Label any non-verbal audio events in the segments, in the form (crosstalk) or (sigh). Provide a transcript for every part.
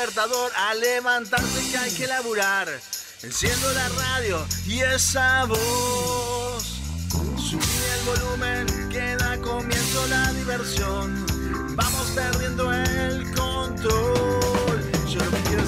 despertador a levantarse que hay que laburar. Enciendo la radio y esa voz. Subí el volumen que da comienzo la diversión. Vamos perdiendo el control. Yo lo que quiero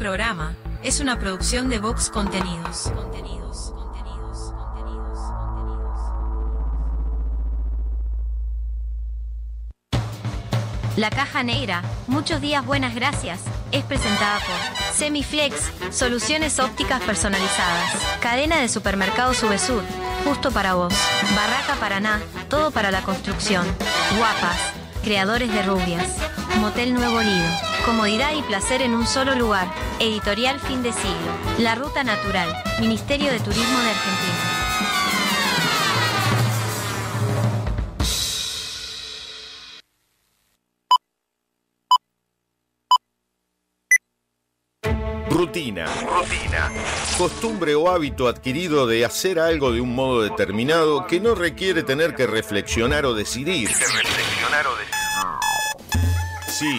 programa es una producción de Vox Contenidos. La caja negra, muchos días buenas gracias, es presentada por Semiflex, soluciones ópticas personalizadas, cadena de supermercados Subesur, justo para vos, Barraca Paraná, todo para la construcción, Guapas, creadores de rubias, Motel Nuevo Lido, comodidad y placer en un solo lugar, editorial fin de siglo, La Ruta Natural, Ministerio de Turismo de Argentina. Rutina. Rutina. Costumbre o hábito adquirido de hacer algo de un modo determinado que no requiere tener que reflexionar o decidir. reflexionar o decidir. Sí,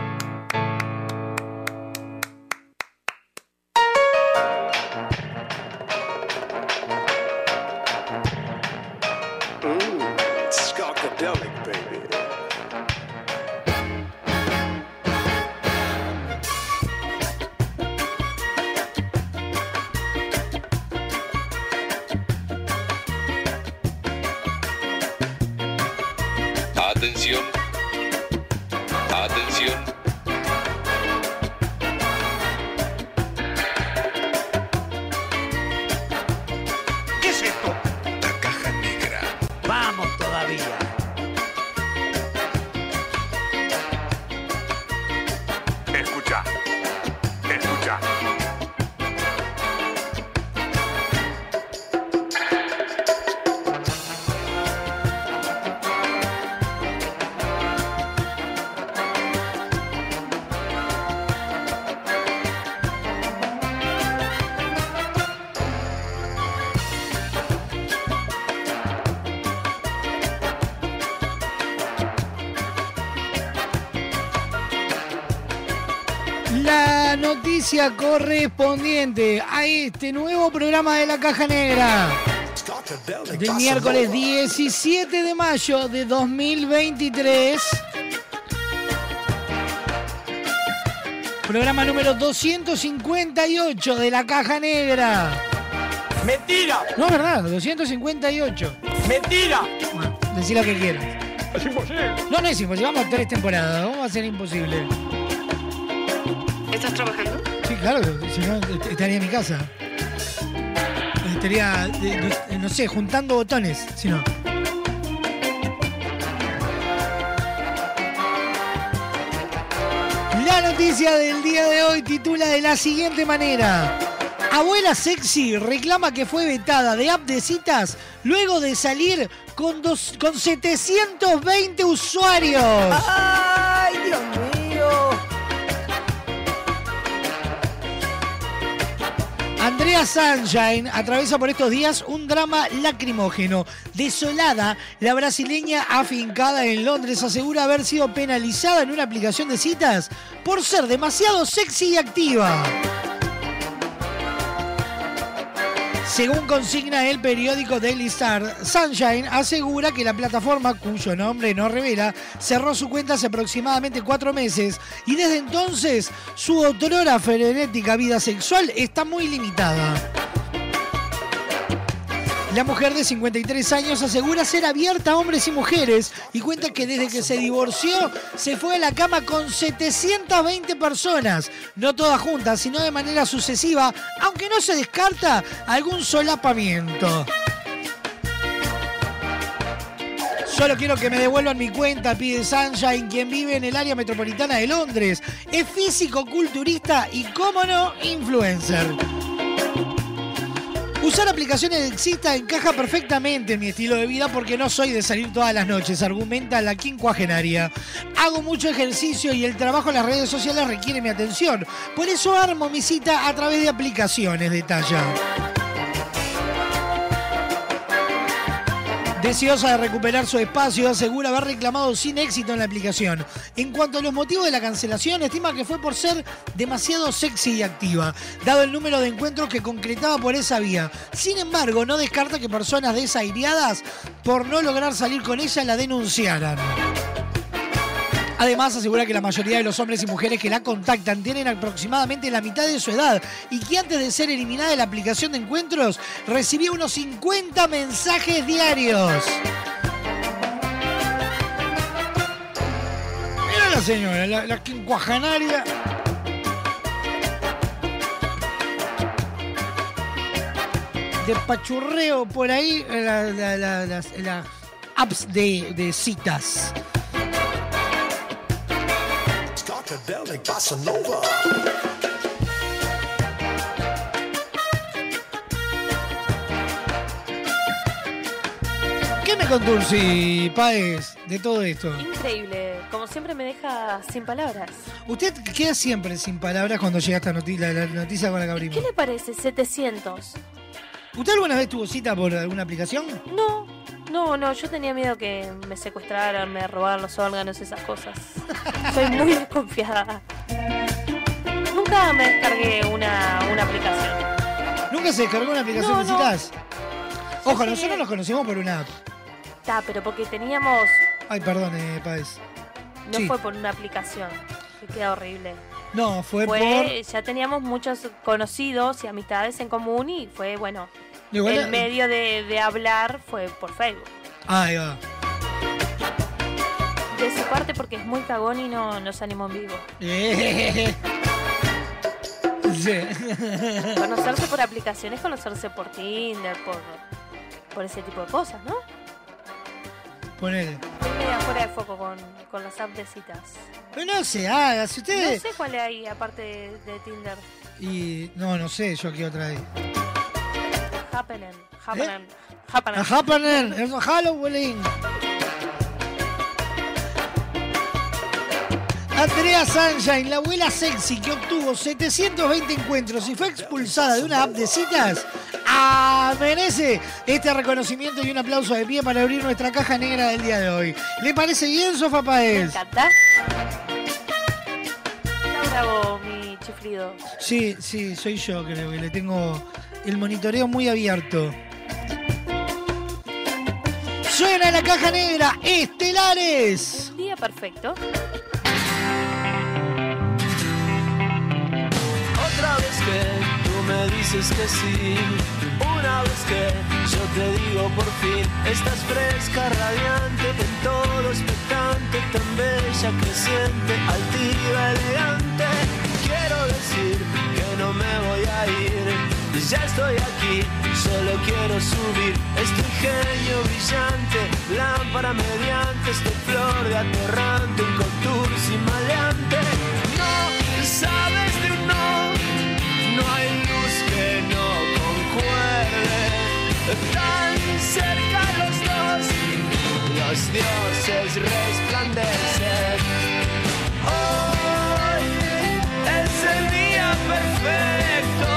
Noticia correspondiente a este nuevo programa de la Caja Negra del miércoles 17 de mayo de 2023. Programa número 258 de la Caja Negra. Mentira. No es verdad, 258. Mentira. Bueno, decí lo que quieras. Es imposible. No, no es imposible, vamos a tres temporadas, ¿cómo va a ser imposible? Claro, si no est- estaría en mi casa. Estaría, no, sé, juntando botones, si no. La noticia del día de hoy titula de la siguiente manera. Abuela sexy reclama que fue vetada de app de citas luego de salir con, dos, con 720 usuarios. Ay, Sunshine atraviesa por estos días un drama lacrimógeno. Desolada, la brasileña afincada en Londres asegura haber sido penalizada en una aplicación de citas por ser demasiado sexy y activa. Según consigna el periódico Daily Star, Sunshine asegura que la plataforma, cuyo nombre no revela, cerró su cuenta hace aproximadamente cuatro meses y desde entonces su otrora frenética vida sexual está muy limitada. La mujer de 53 años asegura ser abierta a hombres y mujeres y cuenta que desde que se divorció se fue a la cama con 720 personas, no todas juntas, sino de manera sucesiva, aunque no se descarta algún solapamiento. Solo quiero que me devuelvan mi cuenta, pide Sunshine, quien vive en el área metropolitana de Londres. Es físico, culturista y, cómo no, influencer. Usar aplicaciones de Exista encaja perfectamente en mi estilo de vida porque no soy de salir todas las noches, argumenta la quincuagenaria. Hago mucho ejercicio y el trabajo en las redes sociales requiere mi atención. Por eso armo mi cita a través de aplicaciones, detalla. Deseosa de recuperar su espacio, asegura haber reclamado sin éxito en la aplicación. En cuanto a los motivos de la cancelación, estima que fue por ser demasiado sexy y activa, dado el número de encuentros que concretaba por esa vía. Sin embargo, no descarta que personas desairiadas por no lograr salir con ella la denunciaran. Además, asegura que la mayoría de los hombres y mujeres que la contactan tienen aproximadamente la mitad de su edad y que antes de ser eliminada de la aplicación de encuentros recibía unos 50 mensajes diarios. Mira la señora, la, la quincuagenaria. Por ahí, la- la- la- las, apps de citas. Funkadelic Bossa Nova. ¿Qué me contó Ursi Páez de todo esto? Increíble, como siempre me deja sin palabras. Usted queda siempre sin palabras cuando llega esta noticia, la, la noticia con la que abrimos. ¿Qué le parece? 700. ¿Usted alguna vez tuvo cita por alguna aplicación? No, no, no, yo tenía miedo que me secuestraran, me robaran los órganos, esas cosas. Soy muy (laughs) desconfiada. Nunca me descargué una, una aplicación. ¿Nunca se descargó una aplicación No, de no. citas? Ojo, Sí, nosotros nos conocimos por una app. Está, pero porque teníamos. Ay, perdón, eh, Páez. No Sí. fue por una aplicación. Que queda horrible. No, fue, Fue, ya teníamos muchos conocidos y amistades en común y fue, bueno. Igual- el medio de, de hablar fue por Facebook. Ahí va. De su parte porque es muy cagón y no nos animó en vivo. Eh. Sí. Conocerse por aplicaciones, conocerse por Tinder, por, por ese tipo de cosas, ¿no? Ponele. Estoy media fuera de foco con, con las apps de citas. Pero no se haga, si No usted... sé cuál hay aparte de, de Tinder. Y no, no sé, yo qué otra vez. Happening, ¿Eh? happening, happening. A Happening, es Halloween. Andrea Sunshine, la abuela sexy que obtuvo 720 encuentros y fue expulsada de una app de citas, ah, merece este reconocimiento y un aplauso de pie para abrir nuestra caja negra del día de hoy. ¿Le parece bien, Sofa Me Paez? encanta. Está bravo mi chiflido. Sí, sí, soy yo creo que le tengo el monitoreo muy abierto. Suena la caja negra, estelares. Un día perfecto. Otra vez que tú me dices que sí, una vez que yo te digo por fin, estás fresca, radiante, en todo expectante, tan bella, creciente, altiva, elegante. Quiero decir que no me voy a ir, ya estoy aquí, solo quiero subir este ingenio brillante, lámpara mediante, este flor de atorrante, un contour y maleante. No sabes de un no, no hay luz que no concuerde. Tan cerca los dos, los dioses resplandecen. Hoy es el día perfecto,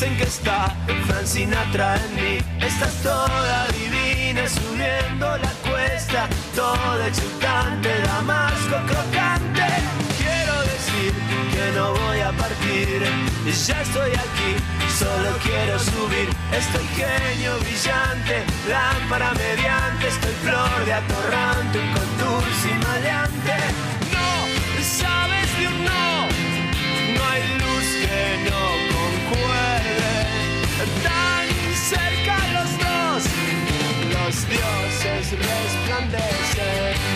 Dicen que está Frank Sinatra en mí. Estás Estoy genio brillante, lámpara mediante, estoy flor de atorrante, un contour sin maleante. No, sabes de un no, no hay luz que no concuerde. Tan cerca los dos, los dioses resplandecen.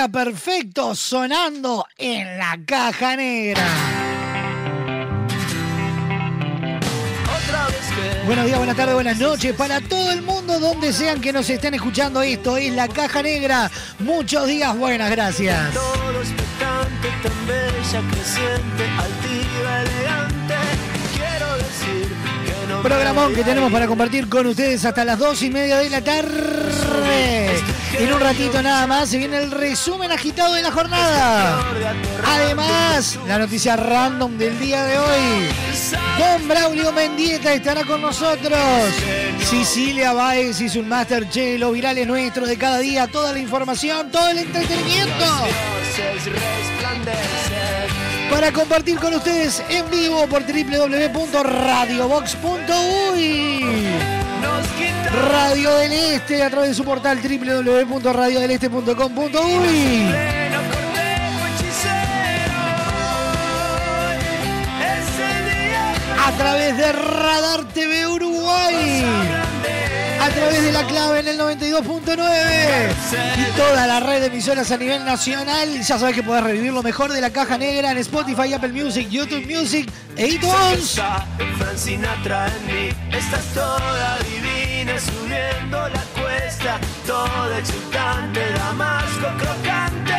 Día perfecto sonando en la caja negra. Buenos días, buenas tardes, buenas noches para todo el mundo, donde sean que nos estén escuchando. Esto es la caja negra. Muchos días, buenas gracias. todo expectante, tan bella, creciente, altiva, elegante. Quiero decir que no me Programón que tenemos para compartir con ustedes hasta las dos y media de la tarde. En un ratito nada más se viene el resumen agitado de la jornada. Además, la noticia random del día de hoy. Don Braulio Mendieta estará con nosotros. Sicilia Baez hizo un Masterchef, los virales nuestros de cada día, toda la información, todo el entretenimiento. Para compartir con ustedes en vivo por www.radiobox.uy. Radio del Este a través de su portal www.radiodeleste.com.uy. A través de Radar TV Uruguay. A través de la clave en el 92.9 y toda la red de emisoras a nivel nacional. Ya sabes que podés revivir lo mejor de la caja negra en Spotify, Apple Music, YouTube Music e iTunes. Estás toda divina subiendo la cuesta, toda exultante, damasco crocante.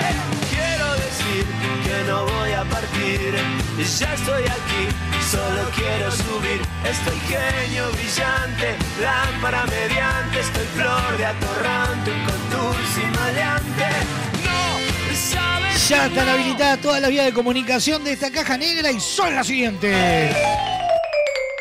Quiero decir que no voy a partir, ya estoy aquí, solo quiero subir. Estoy genio brillante, lámpara mediante, estoy flor de atorrante, con dulce y maleante. No sabes. Ya están habilitadas todas las vías de comunicación de esta caja negra y son las siguientes.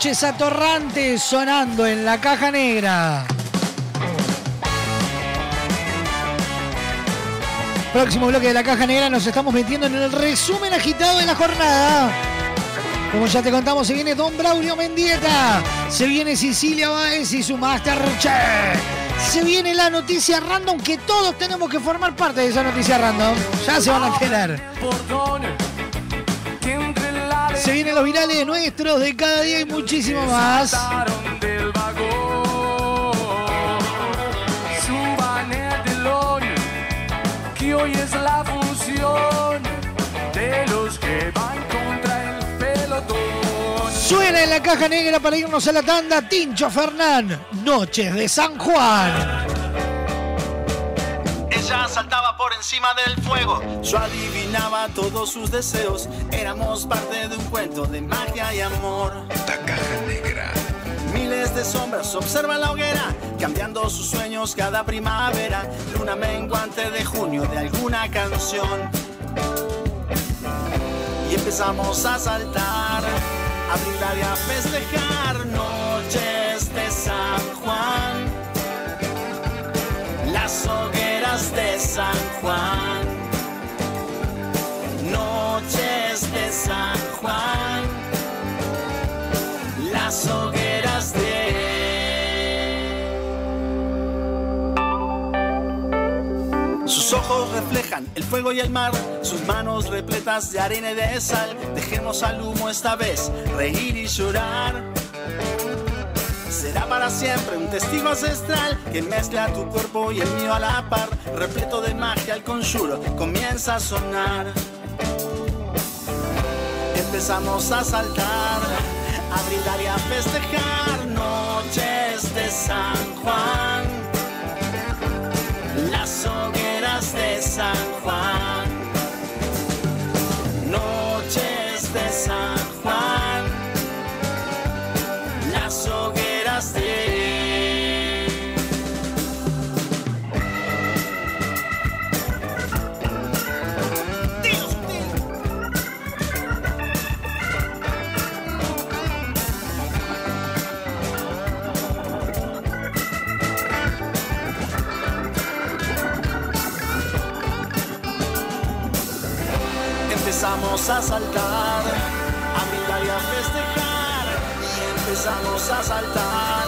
Noches, sonando en la caja negra. Próximo bloque de la caja negra nos estamos metiendo en el resumen agitado de la jornada. Como ya te contamos, se viene Don Braulio Mendieta, se viene Sicilia Báez y su Masterchef. Se viene la noticia random que todos tenemos que formar parte de esa noticia random. Ya se van a enterar. Se vienen los virales nuestros de cada día y muchísimo más. saltaron del vagón. Suban el telón, que hoy es la función de los que van contra el pelotón. Suena en la caja negra para irnos a la tanda Tincho Fernán, Noches de San Juan. Saltaba por encima del fuego. Yo adivinaba todos sus deseos. Éramos parte de un cuento de magia y amor. La caja negra. Miles de sombras observan la hoguera, cambiando sus sueños cada primavera. Luna menguante de junio de alguna canción. Y empezamos a saltar, a brincar y a festejar noches de San Juan. Las hogueras de San Juan. Noches de San Juan. Las hogueras de Sus ojos reflejan el fuego y el mar, sus manos repletas de arena y de sal. Dejemos al humo esta vez reír y llorar. Será para siempre un testigo ancestral que mezcla tu cuerpo y el mío a la par. Repleto de magia, el conjuro comienza a sonar. Empezamos a saltar, a brindar y a festejar noches de San Juan. Las hogueras de San Juan. A saltar, a mirar y a festejar. Y empezamos a saltar,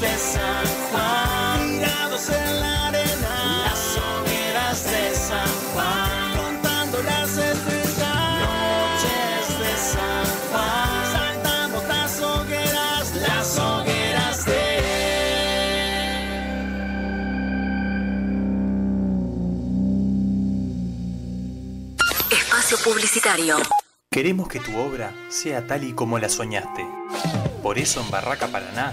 de San Juan, tirados en la arena, las hogueras de San Juan, contando las estrellas. Noches de San Juan, saltamos las hogueras, las hogueras de Espacio Publicitario. Queremos que tu obra sea tal y como la soñaste. Por eso en Barraca Paraná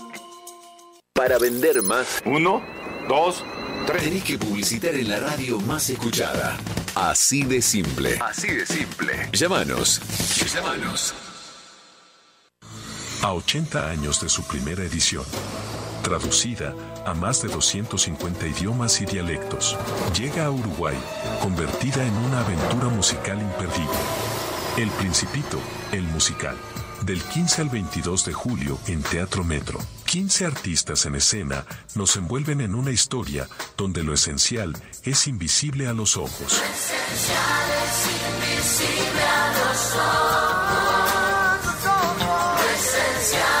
Para vender más. Uno, dos, tres. Tenés que publicitar en la radio más escuchada. Así de simple. Así de simple. Llámanos. Llámanos. A 80 años de su primera edición, traducida a más de 250 idiomas y dialectos, llega a Uruguay, convertida en una aventura musical imperdible. El Principito, el musical. Del 15 al 22 de julio en Teatro Metro. 15 artistas en escena nos envuelven en una historia donde lo esencial es invisible a los ojos. esencial es invisible a los ojos. Lo esencial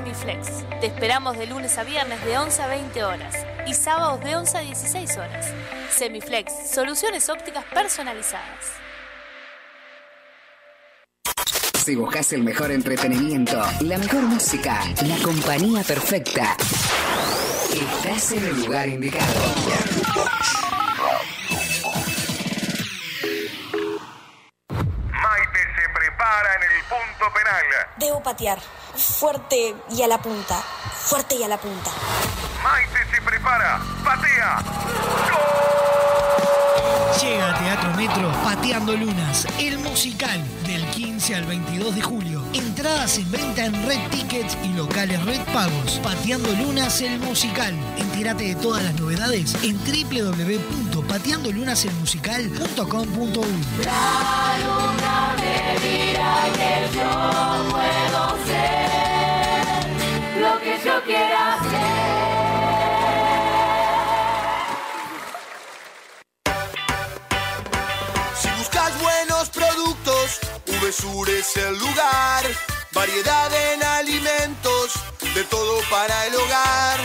OptiSemiflex. Te esperamos de lunes a viernes de 11 a 20 horas y sábados de 11 a 16 horas. Semiflex, soluciones ópticas personalizadas. Si buscas el mejor entretenimiento, la mejor música, la compañía perfecta, estás en el lugar indicado. Maite se prepara en el punto penal. Debo patear. Fuerte y a la punta. Fuerte y a la punta. Maite se prepara. Patea. Llega a Teatro Metro Pateando Lunas, el musical del 15 al 22 de julio. Entradas en venta en Red Tickets y locales Red Pagos. Pateando Lunas, el musical. Entérate de todas las novedades en www.pateandolunaselmusical.com.uy. La luna me dirá que yo puedo lo que yo quiera ser. Si buscas buenos productos, VSUR es el lugar. Variedad en alimentos, de todo para el hogar.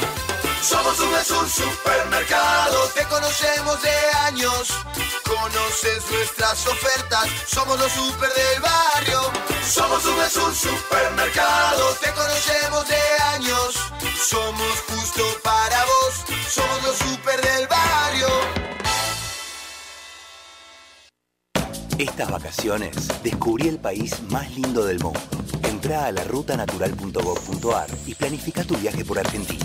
Somos VSUR Supermercado, te conocemos de años. Conoces nuestras ofertas, somos los super del barrio. Somos VSUR Supermercado, te conocemos de años. Somos justo para vos, somos los super del barrio. Estas vacaciones descubrí el país más lindo del mundo. Entrá a la rutanatural.gov.ar y planifica tu viaje por Argentina.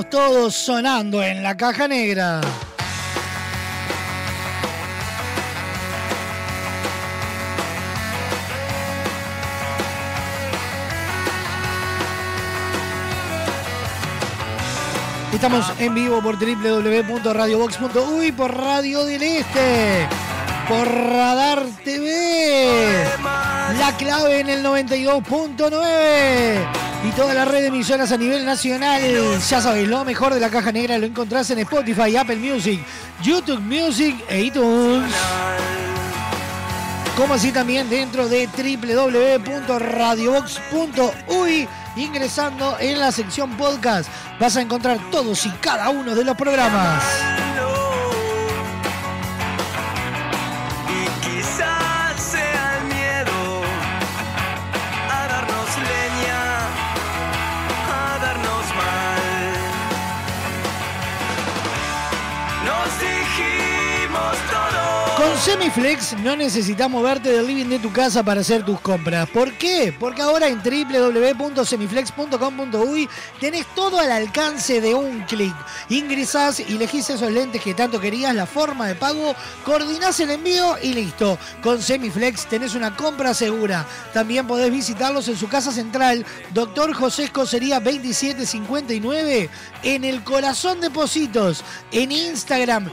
todos sonando en la caja negra. Estamos en vivo por www.radiobox.uy, por Radio del Este, por Radar TV, la clave en el 92.9 y toda la red de emisoras a nivel nacional. Ya sabéis, lo mejor de la caja negra lo encontrás en Spotify, Apple Music, YouTube Music e iTunes. Como así también dentro de www.radiobox.uy, ingresando en la sección podcast, vas a encontrar todos y cada uno de los programas. Semiflex no necesitas moverte del living de tu casa para hacer tus compras. ¿Por qué? Porque ahora en www.semiflex.com.uy tenés todo al alcance de un clic. Ingresás y elegís esos lentes que tanto querías, la forma de pago, coordinás el envío y listo. Con Semiflex tenés una compra segura. También podés visitarlos en su casa central, Doctor José Escocería 2759, en el corazón de Positos, en Instagram.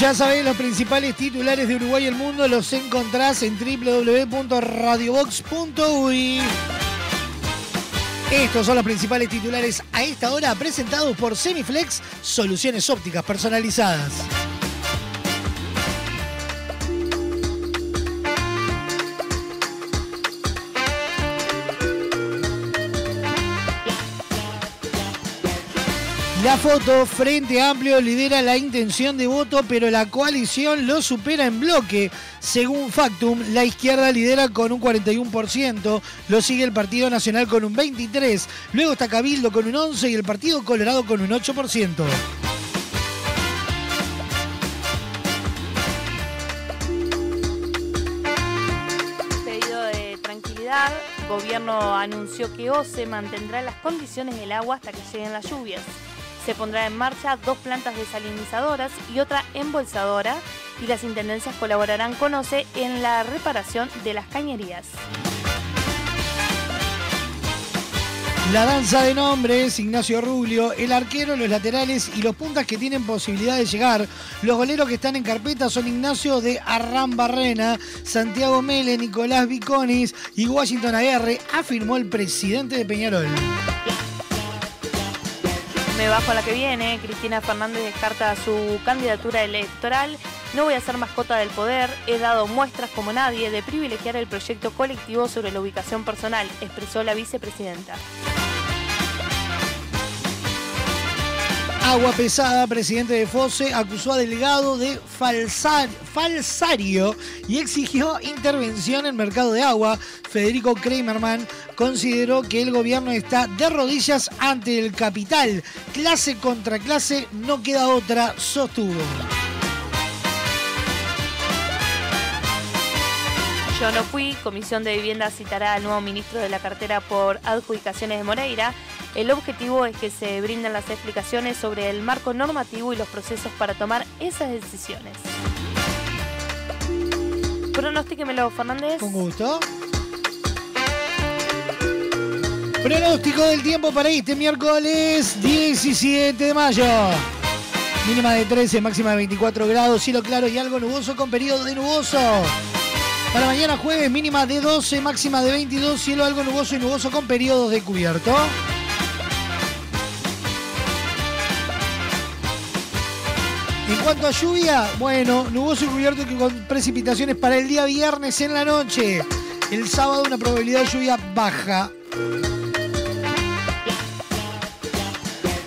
Ya sabéis, los principales titulares de Uruguay y el mundo los encontrás en www.radiobox.uy. Estos son los principales titulares a esta hora presentados por Semiflex, soluciones ópticas personalizadas. La foto, Frente Amplio lidera la intención de voto, pero la coalición lo supera en bloque. Según Factum, la izquierda lidera con un 41%, lo sigue el Partido Nacional con un 23%, luego está Cabildo con un 11% y el Partido Colorado con un 8%. Pedido de tranquilidad, gobierno anunció que OCE mantendrá las condiciones del agua hasta que lleguen las lluvias. Se pondrá en marcha dos plantas desalinizadoras y otra embolsadora y las intendencias colaborarán con OCE en la reparación de las cañerías. La danza de nombres, Ignacio Rubio, el arquero, los laterales y los puntas que tienen posibilidad de llegar. Los goleros que están en carpeta son Ignacio de Arran Barrena, Santiago Mele, Nicolás Viconis y Washington Aguerre, afirmó el presidente de Peñarol. Me bajo a la que viene, Cristina Fernández descarta su candidatura electoral. No voy a ser mascota del poder, he dado muestras como nadie de privilegiar el proyecto colectivo sobre la ubicación personal, expresó la vicepresidenta. Agua Pesada, presidente de FOSE, acusó a Delgado de falsar- falsario y exigió intervención en mercado de agua. Federico Kramerman consideró que el gobierno está de rodillas ante el capital. Clase contra clase, no queda otra, sostuvo. Yo no fui, Comisión de Vivienda citará al nuevo ministro de la cartera por adjudicaciones de Moreira. El objetivo es que se brinden las explicaciones sobre el marco normativo y los procesos para tomar esas decisiones. Pronostíquemelo, Fernández. Con gusto. Pronóstico del tiempo para este miércoles 17 de mayo. Mínima de 13, máxima de 24 grados, cielo claro y algo nuboso con periodo de nuboso. Para mañana jueves, mínima de 12, máxima de 22, cielo algo nuboso y nuboso con periodos de cubierto. En cuanto a lluvia, bueno, nuboso y cubierto con precipitaciones para el día viernes en la noche. El sábado una probabilidad de lluvia baja.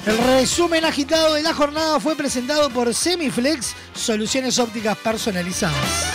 El resumen agitado de la jornada fue presentado por Semiflex, soluciones ópticas personalizadas.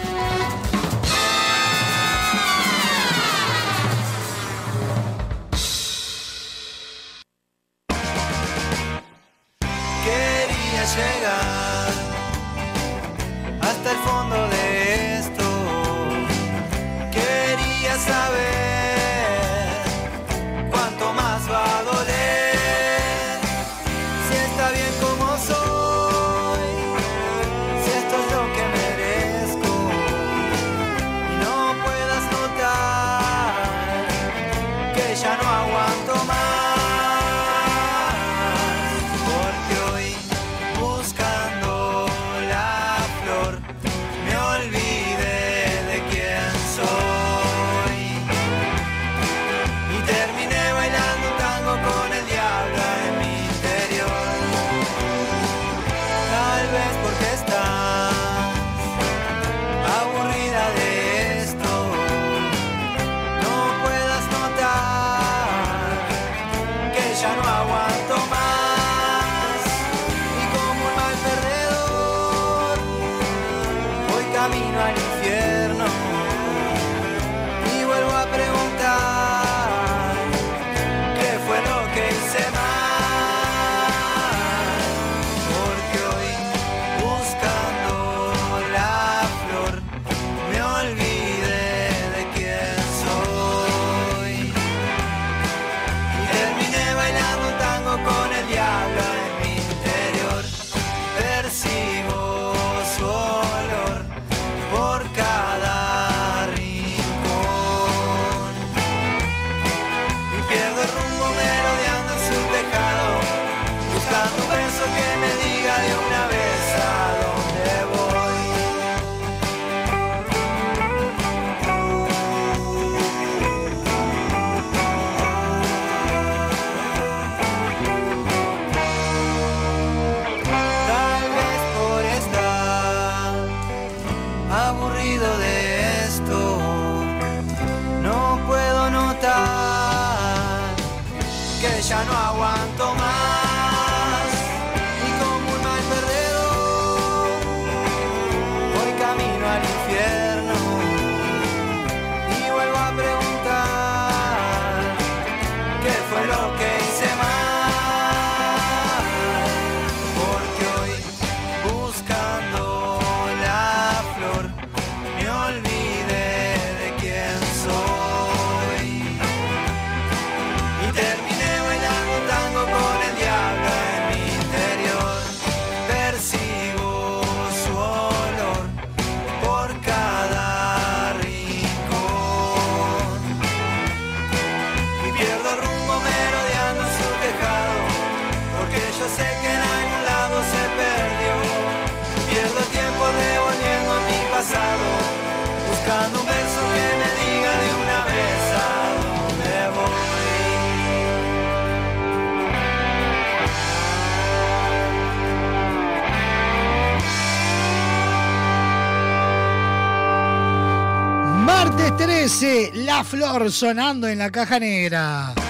dice La Flor sonando en la caja negra.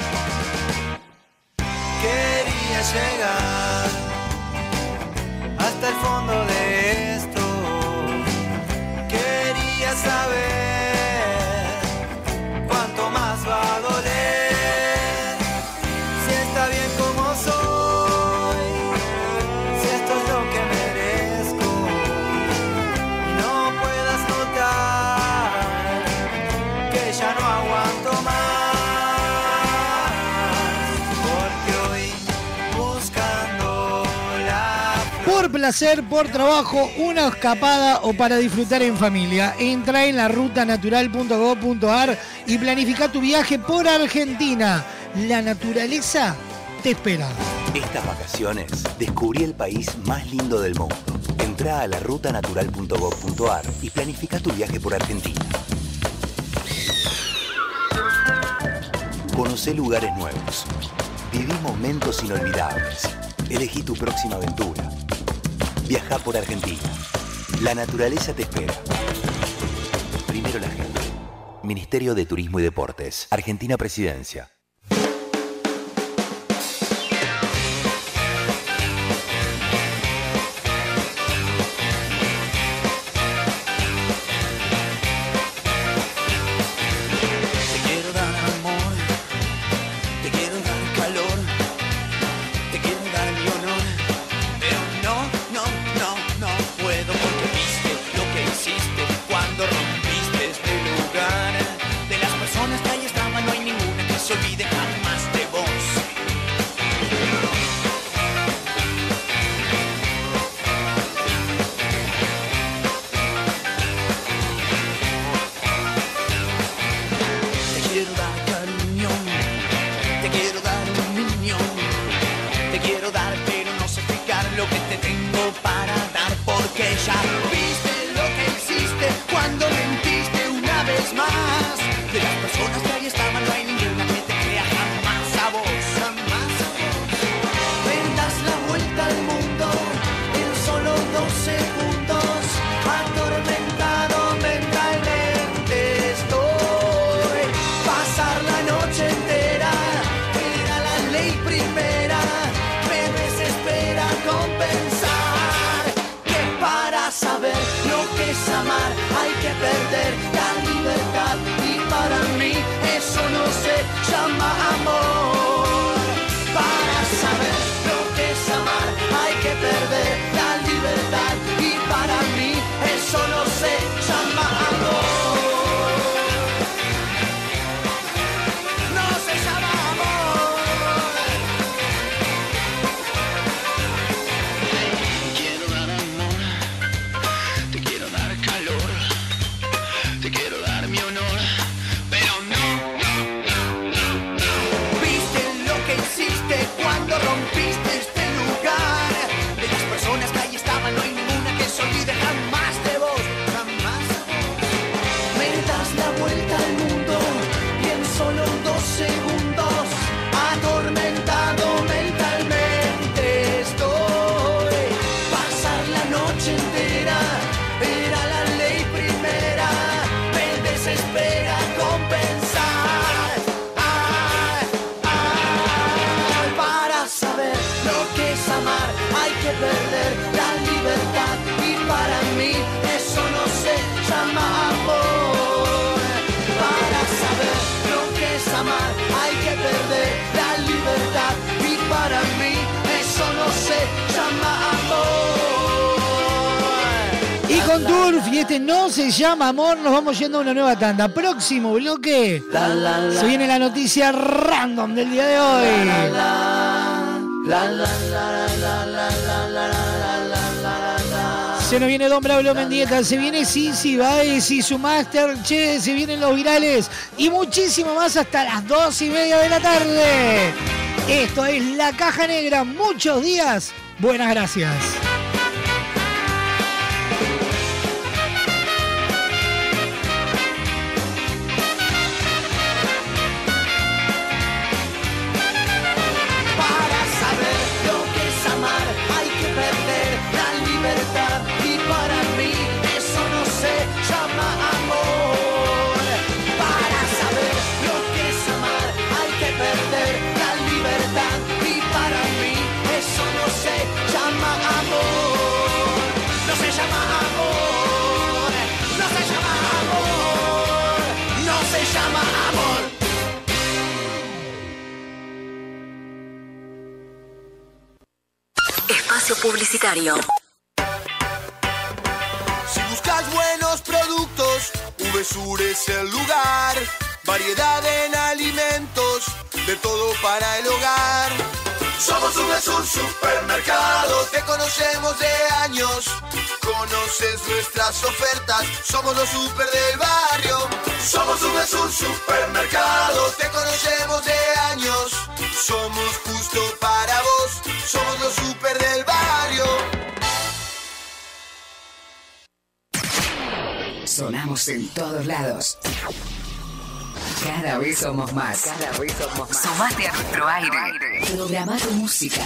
hacer por trabajo, una escapada o para disfrutar en familia. Entra en la rutanatural.gov.ar y planifica tu viaje por Argentina. La naturaleza te espera. Estas vacaciones descubrí el país más lindo del mundo. Entra a la rutanatural.gov.ar y planifica tu viaje por Argentina. Conoce lugares nuevos. Viví momentos inolvidables. Elegí tu próxima aventura Viaja por Argentina. La naturaleza te espera. Primero la gente. Ministerio de Turismo y Deportes. Argentina Presidencia. llama amor, nos vamos yendo a una nueva tanda. Próximo bloque. La. Se viene la noticia random del día de hoy. Se nos viene Don Braulio Mendieta, se viene Sisi Baez y su Master, che, se vienen los virales y muchísimo más hasta las dos y media de la tarde. Esto es La Caja Negra, muchos días, buenas gracias. publicitario. Si buscas buenos productos, VSUR es el lugar. Variedad en alimentos, de todo para el hogar. Somos VSUR Supermercado, te conocemos de años. Conoces nuestras ofertas, somos los super del barrio. Somos VSUR Supermercado, te conocemos de años. Somos justo para vos. Somos los super del barrio. Sonamos en todos lados. Cada vez somos más. Cada vez somos más. Sumate a nuestro aire. Programa tu música.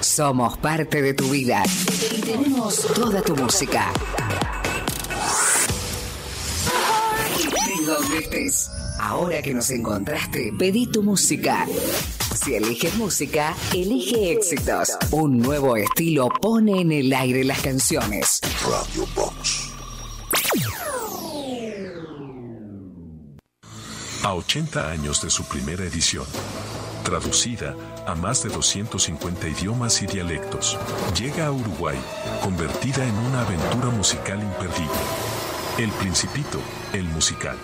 Somos parte de tu vida. Y tenemos toda tu música. Donde estés. Ahora que nos encontraste, pedí tu música. Si eliges música, elige éxitos. Un nuevo estilo pone en el aire las canciones. Radio Box. A 80 años de su primera edición, traducida a más de 250 idiomas y dialectos, llega a Uruguay, convertida en una aventura musical imperdible. El Principito, el musical.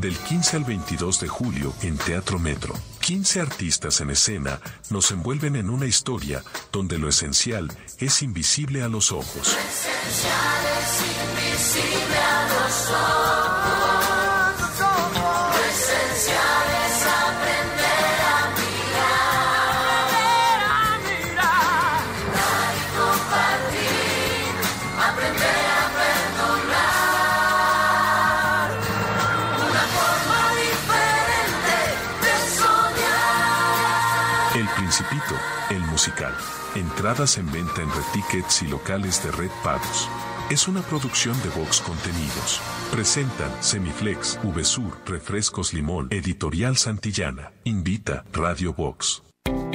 Del 15 al 22 de julio en Teatro Metro. 15 artistas en escena nos envuelven en una historia donde lo esencial es invisible a los ojos. Esencial es invisible a los ojos. Entradas en venta en Red Tickets y locales de Red Pagos. Es una producción de Vox Contenidos. Presentan Semiflex, VSUR, Refrescos Limón, Editorial Santillana. Invita Radio Vox.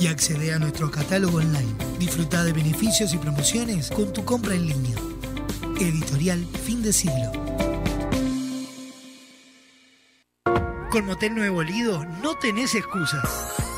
y accede a nuestro catálogo online. Disfruta de beneficios y promociones con tu compra en línea. Editorial Fin de Siglo. Con Motel Nuevo Lido no tenés excusas.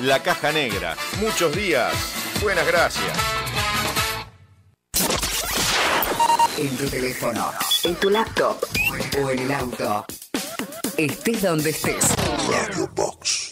La Caja Negra. Muchos días. Buenas gracias. En tu teléfono, en tu laptop o en el auto. Estés donde estés. Radio Box.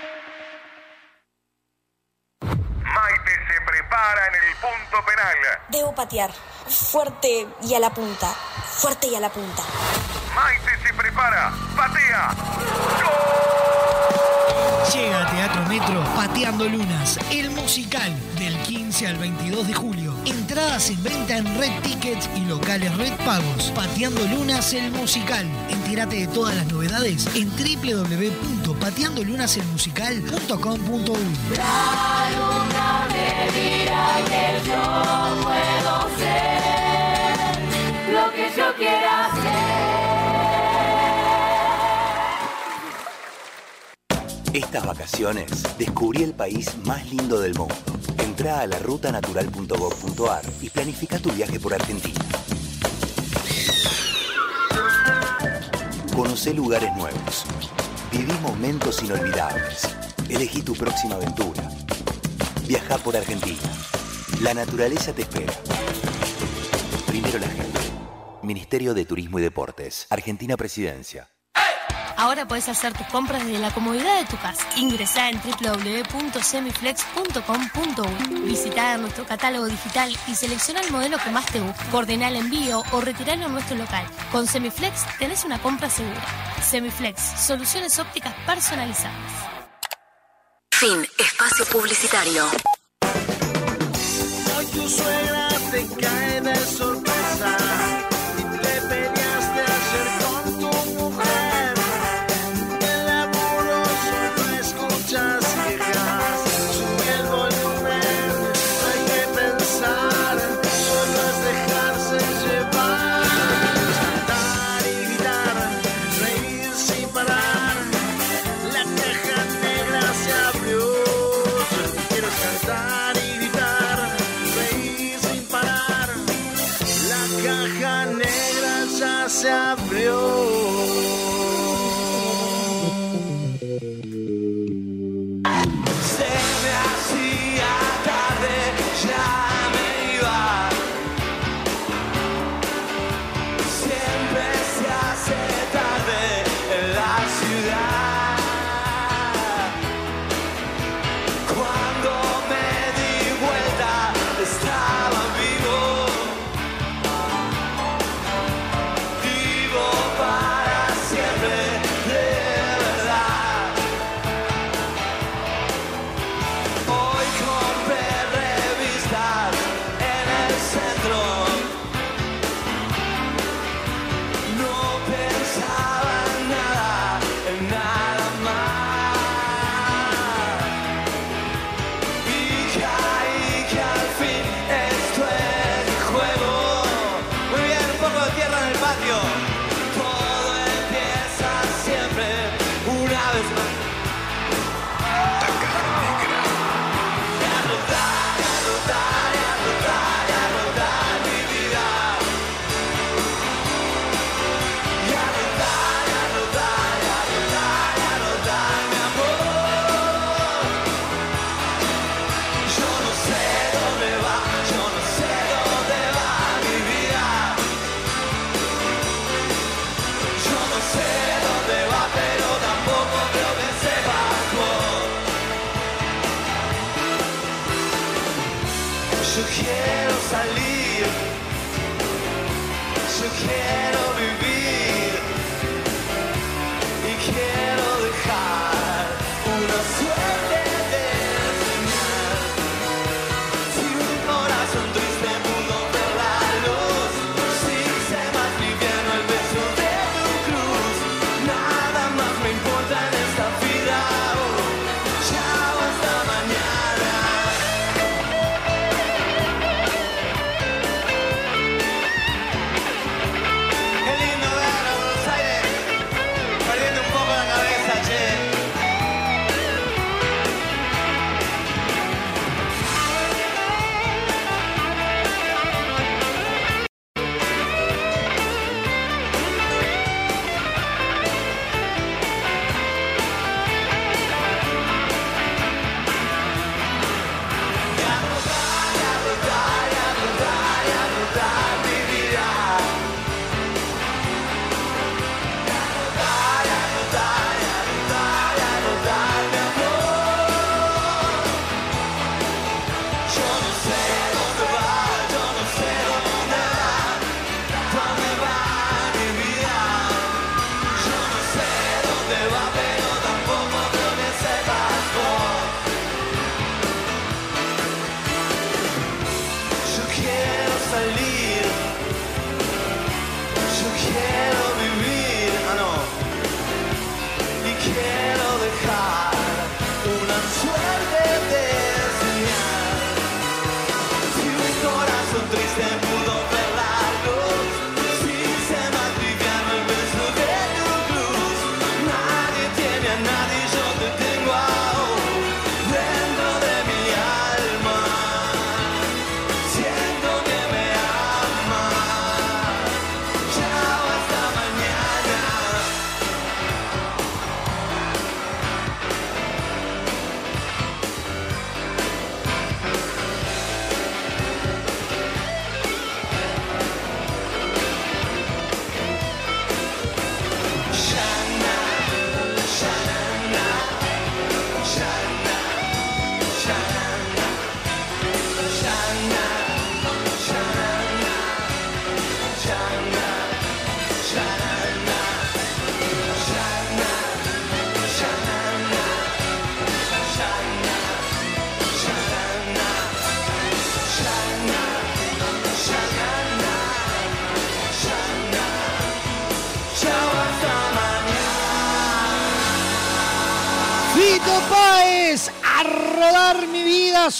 Punto penal. Debo patear. Fuerte y a la punta. Fuerte y a la punta. Maite se prepara. Patea. Llega a Teatro Metro Pateando Lunas, el musical del 15 al 22 de julio. Entradas en venta en Red Tickets y locales Red Pagos. Pateando Lunas, el musical. Entérate de todas las novedades en www.pateandolunaselmusical.com.uy. Estas vacaciones descubrí el país más lindo del mundo. Entra a la rutanatural.gov.ar y planifica tu viaje por Argentina. Conoce lugares nuevos. Viví momentos inolvidables. Elegí tu próxima aventura. Viaja por Argentina. La naturaleza te espera. Primero la gente. Ministerio de Turismo y Deportes. Argentina Presidencia. Ahora puedes hacer tus compras desde la comodidad de tu casa. Ingresá en www.semiflex.com.uy. Visita nuestro catálogo digital y selecciona el modelo que más te guste. Coordina el envío o retirarlo en nuestro local. Con Semiflex tenés una compra segura. Semiflex, soluciones ópticas personalizadas. Fin. Espacio publicitario.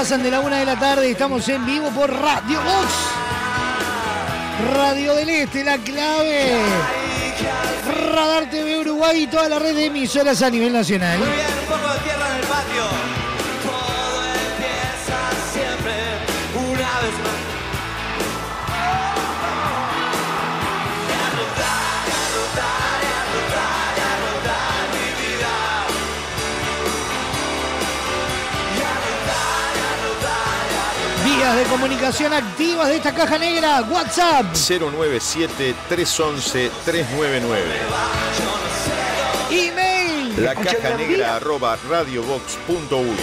Pasan de la una de la tarde y estamos en vivo por Radio Vox. Radio del Este, la clave. Radar TV Uruguay y toda la red de emisoras a nivel nacional. De comunicación activas de esta caja negra. WhatsApp 097-311-399. Email. La caja negra arroba radiobox.uy.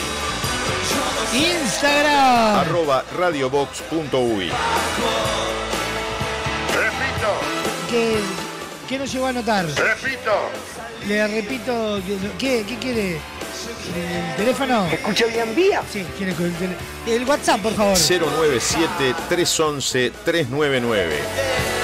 Instagram. Arroba radiobox.uy. Repito, ¿Qué, qué nos llegó a anotar? repito. Le repito, ¿qué, qué quiere? ¿El teléfono? Escucha bien vía. Sí, quiere con el teléfono. El WhatsApp, por favor. 097-311-399.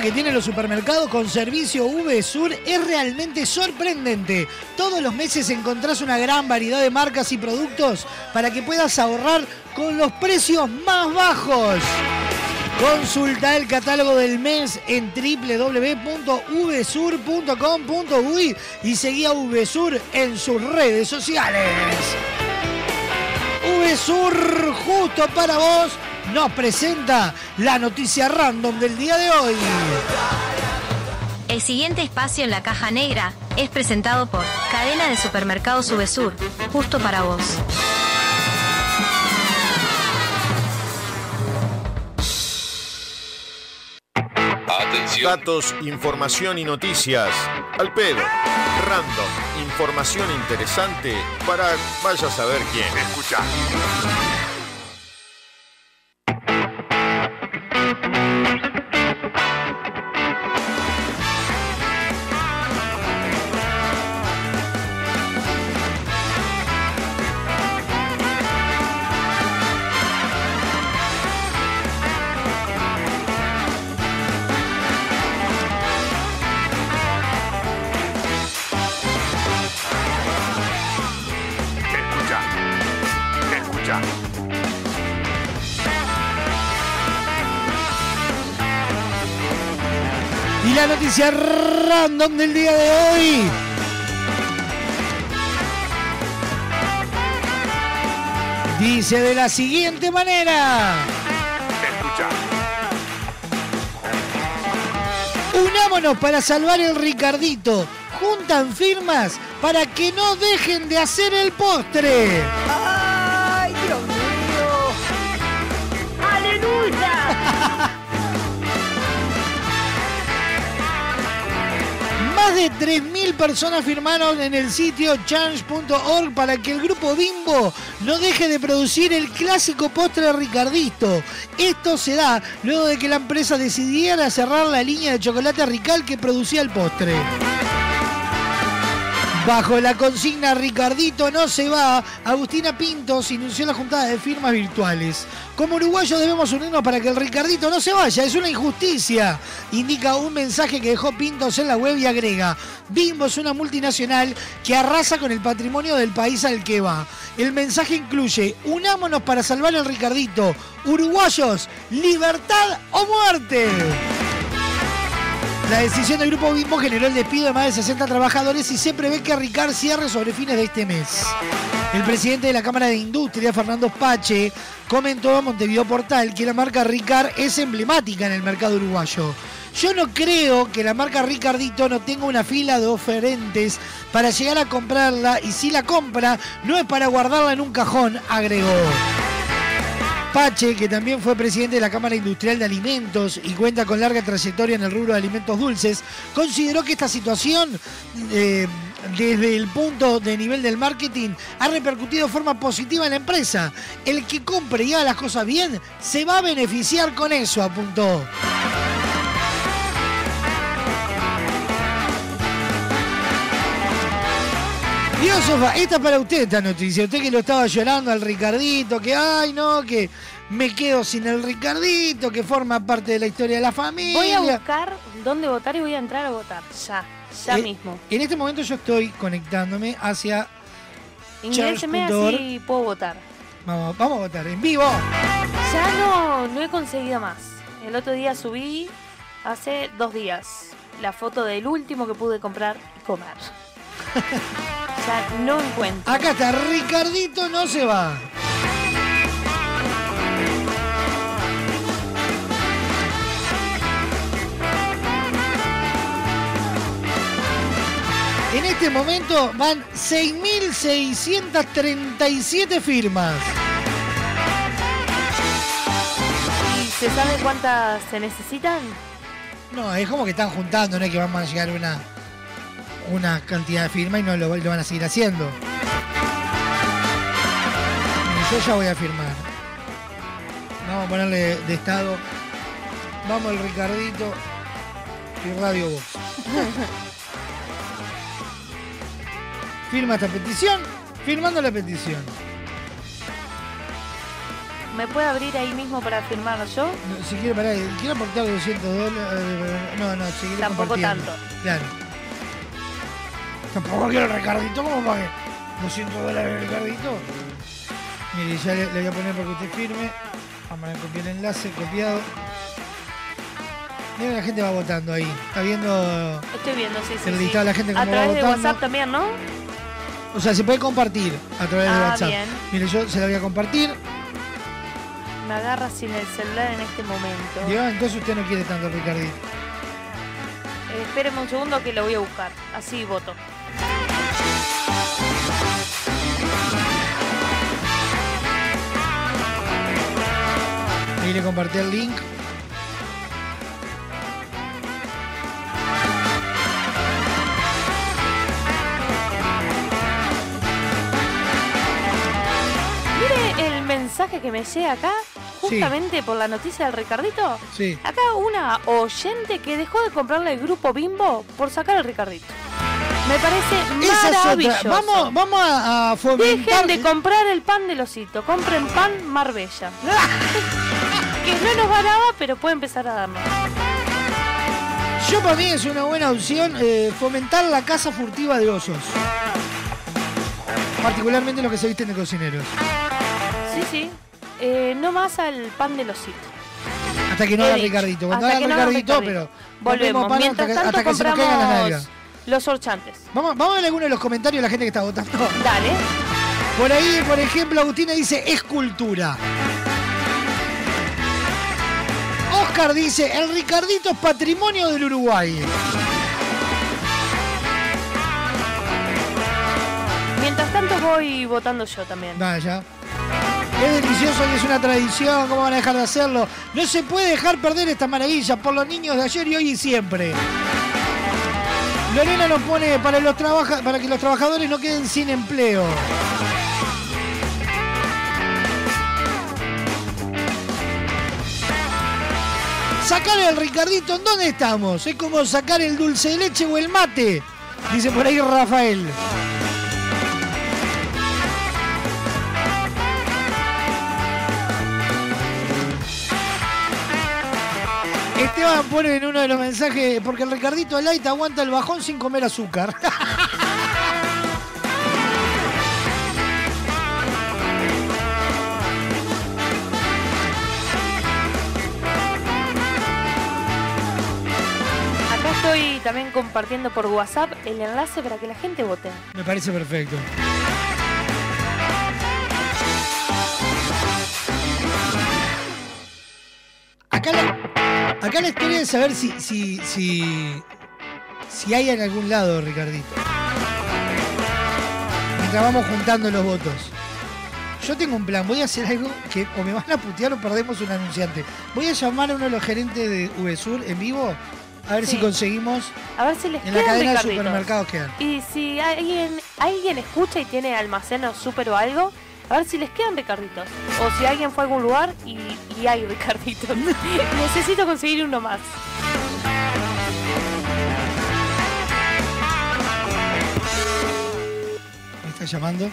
Que tienen los supermercados con servicio VSUR es realmente sorprendente. Todos los meses encontrás una gran variedad de marcas y productos para que puedas ahorrar con los precios más bajos. Consulta el catálogo del mes en www.vsur.com.uy y seguí a VSUR en sus redes sociales. VSUR, justo para vos, nos presenta la noticia random del día de hoy. El siguiente espacio en la caja negra es presentado por Cadena de Supermercados Subesur, justo para vos. Atención. Datos, información y noticias. Al pedo. Random. Información interesante para vaya a saber quién. Escucha. Escucha. Noticia random del día de hoy. Dice de la siguiente manera. Escucha. Unámonos para salvar el Ricardito. Juntan firmas para que no dejen de hacer el postre. De 3.000 personas firmaron en el sitio change.org para que el grupo Bimbo no deje de producir el clásico postre Ricardito. Esto se da luego de que la empresa decidiera cerrar la línea de chocolate Rical que producía el postre. Bajo la consigna Ricardito no se va, Agustina Pintos inició la juntada de firmas virtuales. Como uruguayos debemos unirnos para que el Ricardito no se vaya, es una injusticia. Indica un mensaje que dejó Pintos en la web y agrega, Bimbo es una multinacional que arrasa con el patrimonio del país al que va. El mensaje incluye, unámonos para salvar el Ricardito. Uruguayos, libertad o muerte. La decisión del grupo Bimbo generó el despido de más de 60 trabajadores y se prevé que Ricard cierre sobre fines de este mes. El presidente de la Cámara de Industria, Fernando Pache, comentó a Montevideo Portal que la marca Ricard es emblemática en el mercado uruguayo. Yo no creo que la marca Ricardito no tenga una fila de oferentes para llegar a comprarla y si la compra no es para guardarla en un cajón, agregó. Pache, que también fue presidente de la Cámara Industrial de Alimentos y cuenta con larga trayectoria en el rubro de alimentos dulces, consideró que esta situación, eh, desde el punto de nivel del marketing, ha repercutido de forma positiva en la empresa. El que compre y haga las cosas bien se va a beneficiar con eso, apuntó. Diosofa, esta es para usted esta noticia. Usted que lo estaba llorando al Ricardito, que ay no, que me quedo sin el Ricardito, que forma parte de la historia de la familia. Voy a buscar dónde votar y voy a entrar a votar. Ya, ya Eh, mismo. En este momento yo estoy conectándome hacia. Ingréseme así puedo votar. Vamos, vamos a votar en vivo. Ya no, no he conseguido más. El otro día subí, hace dos días, la foto del último que pude comprar y comer. (laughs) no encuentro. Acá está, Ricardito no se va. En este momento van 6.637 firmas. ¿Y se sabe cuántas se necesitan? No, es como que están juntando, no es que vamos a llegar una, una cantidad de firmas y no lo, lo van a seguir haciendo. Yo ya voy a firmar. Vamos a ponerle de estado. Vamos el Ricardito y Radio Voz. Firma esta petición. Firmando la petición. ¿Me puede abrir ahí mismo para firmar yo? No, Si quiere parar, quiero aportar 200 dólares. eh, No, no, seguiré Tampoco compartiendo. tanto. Claro. Tampoco quiero el Ricardito, ¿cómo pague? 200 dólares el Ricardito. Mire, ya le, le voy a poner para que usted firme. Vamos a copiar el enlace, copiado. Mira, la gente va votando ahí. Está viendo. Estoy viendo, sí, sí. El sí. listado de la gente A cómo va través de votando. WhatsApp también, ¿no? O sea, se puede compartir a través de Ah, WhatsApp. bien. Mire, yo se la voy a compartir. Me agarra sin el celular en este momento. Digo, entonces usted no quiere tanto Ricardito. Eh, espéreme un segundo que lo voy a buscar. Así voto. Le compartí el link. Mire el mensaje que me llega acá, justamente por la noticia del Ricardito. Sí. Acá una oyente que dejó de comprarle el grupo Bimbo por sacar el Ricardito. Me parece es maravilloso. otra. Vamos, vamos a, a fomentar. Dejen de comprar el pan del osito, compren pan Marbella. (laughs) que no nos va a dar, pero puede empezar a darnos. Yo para mí es una buena opción eh, fomentar la caza furtiva de osos. Particularmente los que se visten de cocineros. Sí, sí. Eh, no más al pan del osito. Hasta que no haga. Ricardito. Cuando haga que no Ricardito, Ricardito. pero. Volvemos. pan Mientras hasta que, tanto hasta que se nos las los horchantes. Vamos, vamos a ver algunos de los comentarios de la gente que está votando. Dale. Por ahí, por ejemplo, Agustina dice escultura. Oscar dice, el Ricardito es patrimonio del Uruguay. Mientras tanto voy votando yo también. Vaya. Es delicioso y es una tradición, ¿cómo van a dejar de hacerlo? No se puede dejar perder esta maravilla por los niños de ayer y hoy y siempre. Lorena nos pone para, los trabaja para que los trabajadores no queden sin empleo. Sacar el Ricardito, ¿en dónde estamos? Es como sacar el dulce de leche o el mate, dice por ahí Rafael. Esteban pone en uno de los mensajes, porque el Ricardito Light aguanta el bajón sin comer azúcar. (laughs) también compartiendo por WhatsApp el enlace para que la gente vote. Me parece perfecto. Acá la, acá la historia es saber si, si, si, si hay en algún lado, Ricardito. Mientras vamos juntando los votos. Yo tengo un plan, voy a hacer algo que o me van a putear o perdemos un anunciante. Voy a llamar a uno de los gerentes de VSUR en vivo a ver Sí. si conseguimos A ver si les en la cadena de supermercados quedan. Y si alguien, alguien escucha y tiene almacén o súper o algo, a ver si les quedan Ricarditos. O si alguien fue a algún lugar y, y hay Ricarditos. (laughs) Necesito conseguir uno más. Está llamando.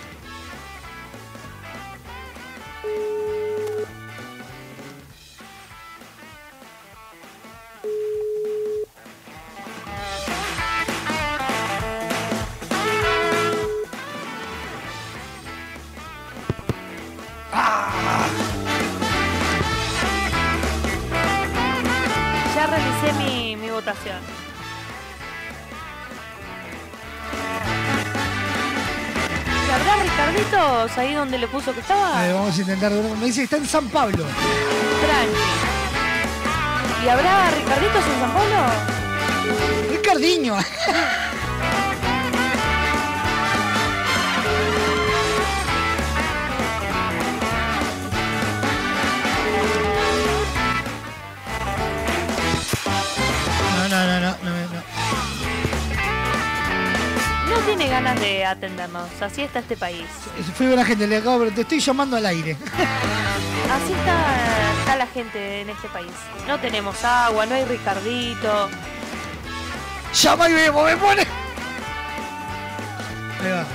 ¿Y ¿Habrá Ricarditos ahí donde le puso que estaba? Eh, vamos a intentar. Me dice que está en San Pablo. Tranqui. ¿Y habrá Ricarditos en San Pablo? Ricardiño. (laughs) tiene ganas de atendernos. Así está este país. Fui buena gente, le acabo, pero te estoy llamando al aire. Así está, está la gente en este país. No tenemos agua, no hay Ricardito. Llama y vemos, me pone. Ahí va.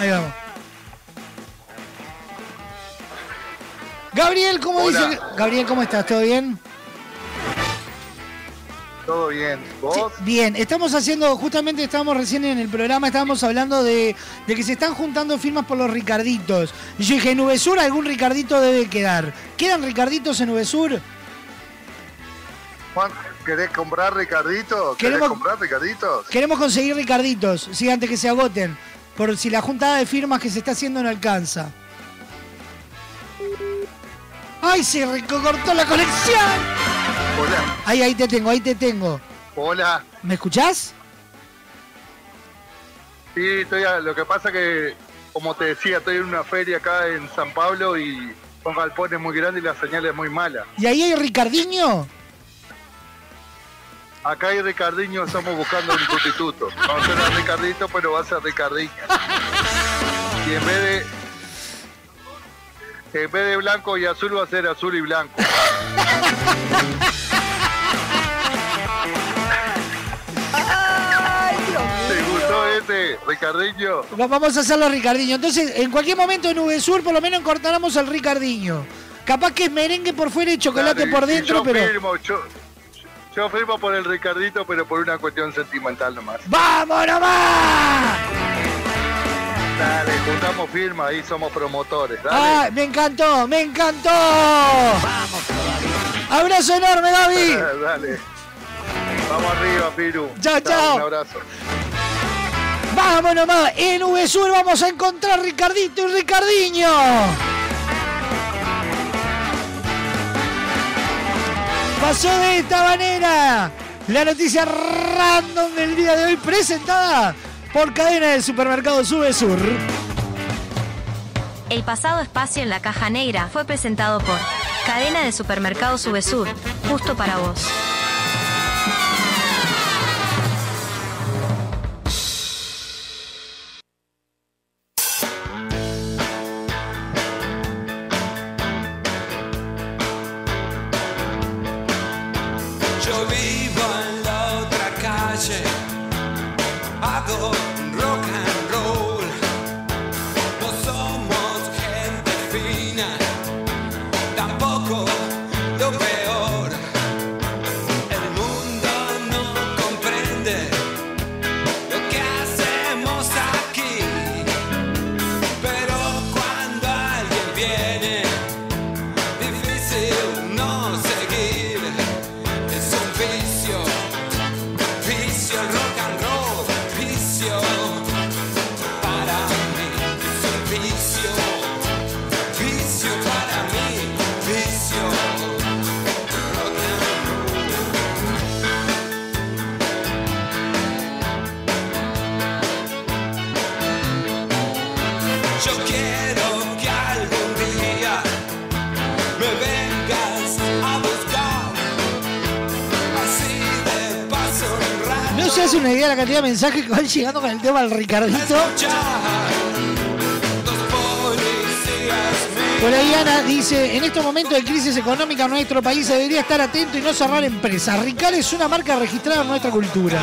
Ahí vamos. Gabriel, ¿cómo Hola. dice? Gabriel, ¿cómo estás? ¿Todo bien? Todo bien. ¿Vos? Bien, estamos haciendo, justamente estábamos recién en el programa, estábamos hablando de, de que se están juntando firmas por los Ricarditos. Y yo dije, en Uvesur algún Ricardito debe quedar. ¿Quedan Ricarditos en Uvesur? Juan, ¿querés comprar Ricardito? ¿Querés Queremos- comprar Ricarditos? Queremos conseguir Ricarditos, sí, antes que se agoten. Por si la juntada de firmas que se está haciendo no alcanza. ¡Ay, se recortó la conexión! Hola. Ahí, ahí te tengo, ahí te tengo. Hola. ¿Me escuchás? Sí, estoy a- lo que pasa que, como te decía, estoy en una feria acá en San Pablo y son galpones muy grandes y la señal es muy mala. ¿Y ahí hay Ricardiño? Acá hay Ricardiño, estamos buscando un sustituto. Vamos a hacer a Ricardito, pero va a ser Ricardiño. Y en vez de... En vez de blanco y azul va a ser azul y blanco. (laughs) Ricardiño? Va- Vamos a hacerlo Ricardiño. Entonces, en cualquier momento en Uvesur por lo menos encortaremos al Ricardiño. Capaz que es merengue por fuera y chocolate Dale, por y dentro, yo pero... Firmo, yo, yo firmo por el Ricardito, pero por una cuestión sentimental nomás. ¡Vamos nomás! Dale, juntamos firma, ahí somos promotores. Dale. ¡Ah, me encantó! ¡Me encantó! ¡Abrazo enorme, Gaby! (laughs) Dale. Vamos arriba, Piru. Chao, chao. Un abrazo. ¡Vamos nomás! En Uvesur vamos a encontrar Ricardito y Ricardiño. Pasó de esta manera la noticia random del día de hoy presentada por cadena de supermercados Uvesur. El pasado espacio en la caja negra fue presentado por Cadena de Supermercados Subesur, justo para vos. Cantidad de mensajes que van llegando con el tema del Ricardito? Por ahí Ana dice, en estos momentos de crisis económica nuestro país debería estar atento y no cerrar empresas. Rical es una marca registrada en nuestra cultura.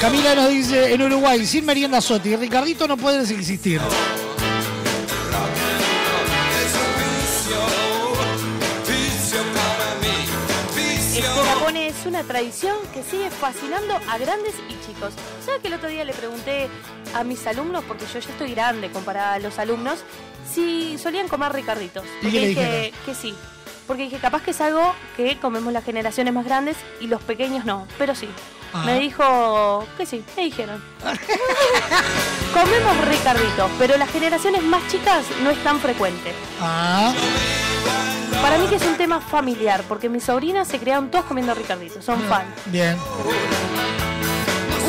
Camila nos dice, en Uruguay, sin merienda Soti, Ricardito no puedes existir. Es una tradición que sigue fascinando a grandes y chicos. ¿Sabes que el otro día le pregunté a mis alumnos, porque yo ya estoy grande comparada a los alumnos, si solían comer ricarditos? ¿Y Porque le dije que sí. Porque dije, capaz que es algo que comemos las generaciones más grandes y los pequeños no, pero sí. Ah. Me dijo que sí, me dijeron. (laughs) Comemos ricarditos, pero las generaciones más chicas no es tan frecuente. Ah, Para mí que es un tema familiar, porque mis sobrinas se crearon todos comiendo ricarditos, son fan. bien.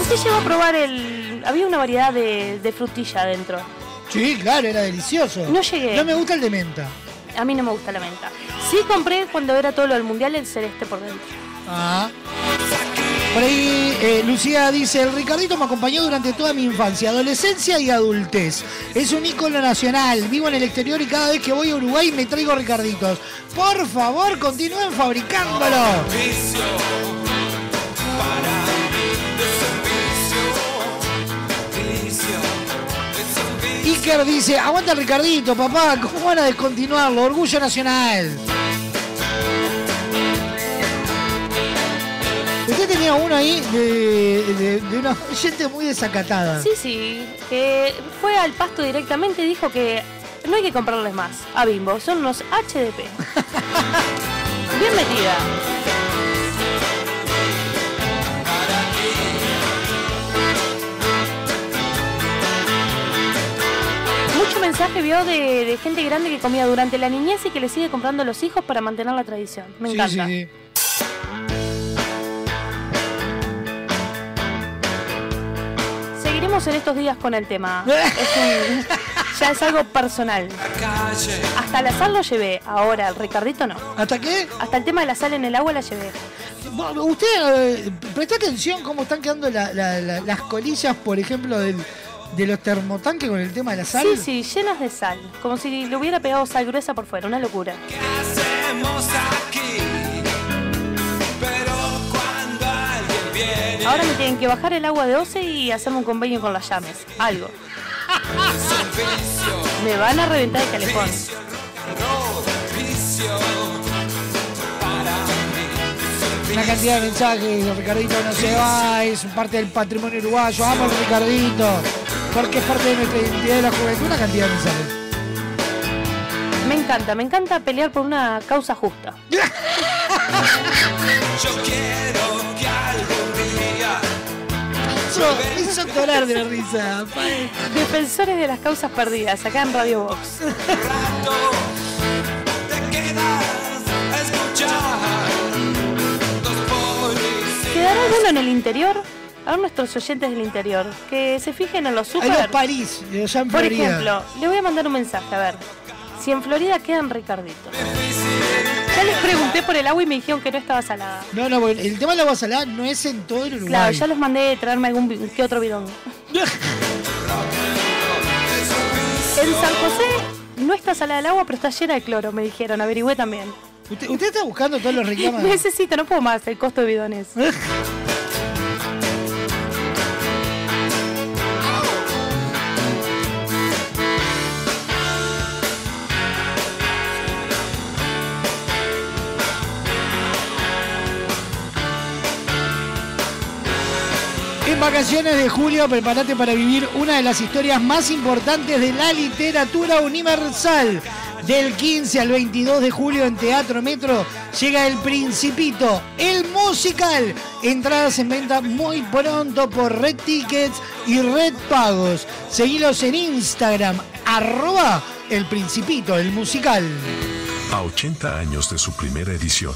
Usted llegó a probar el... Había una variedad de, de frutilla adentro. Sí, claro, era delicioso. No llegué. No me gusta el de menta. A mí no me gusta la menta. Sí compré cuando era todo lo del mundial el celeste por dentro. Ah. Por ahí, eh, Lucía dice, el Ricardito me acompañó durante toda mi infancia, adolescencia y adultez. Es un ícono nacional, vivo en el exterior y cada vez que voy a Uruguay me traigo Ricarditos. Por favor, continúen fabricándolo. Iker dice, aguanta Ricardito, papá, ¿cómo van a descontinuarlo? Orgullo nacional. Usted tenía uno ahí de, de- de una (laughs) gente muy desacatada. Sí, sí, que fue al pasto directamente y dijo que no hay que comprarles más a Bimbo, son unos HDP. (laughs) Bien metida. Mucho mensaje vio de, de gente grande que comía durante la niñez y que le sigue comprando a los hijos para mantener la tradición. Me Sí, encanta. sí, sí. Seguiremos en estos días con el tema. (laughs) Es un- ya es algo personal. Hasta la sal lo llevé, ahora el Ricardito no. ¿Hasta qué? Hasta el tema de la sal en el agua la llevé. Bueno, Usted, eh, presta atención cómo están quedando la- la- la- las colillas, por ejemplo, del- de los termotanques con el tema de la sal. Sí, sí, llenas de sal. Como si le hubiera pegado sal gruesa por fuera, una locura. ¿qué hacemos aquí? Ahora me tienen que bajar el agua de OCE y hacerme un convenio con las llames. Algo. Me van a reventar el calefón. Una cantidad de mensajes, Ricardito no se va, es parte del patrimonio uruguayo, amo al Ricardito, porque es parte de nuestra identidad de la juventud, una cantidad de mensajes. Me encanta, me encanta pelear por una causa justa. (laughs) Yo quiero Hizo de la risa. Defensores de las causas perdidas, acá en Radio Box. ¿Quedará alguno en el interior? A ver nuestros oyentes del interior, que se fijen en los Hay super. París, eh, allá en Por ejemplo, le voy a mandar un mensaje, a ver. Si en Florida quedan Ricardito. Ya les pregunté por el agua y me dijeron que no estaba salada. No, no, porque el tema de la agua salada no es en todo el Uruguay. Claro, ya los mandé traerme algún que otro bidón. (laughs) En San José no está salada el agua, pero está llena de cloro, me dijeron. Averigüé también. ¿Usted, usted está buscando todos los reclamos. (laughs) Necesito, no puedo más el costo de bidones. (laughs) vacaciones de julio, prepárate para vivir una de las historias más importantes de la literatura universal. Del 15 al 22 de julio en Teatro Metro llega El Principito, el musical. Entradas en venta muy pronto por Red Tickets y Red Pagos. Seguilos en Instagram, arroba El Principito, el musical. A 80 años de su primera edición,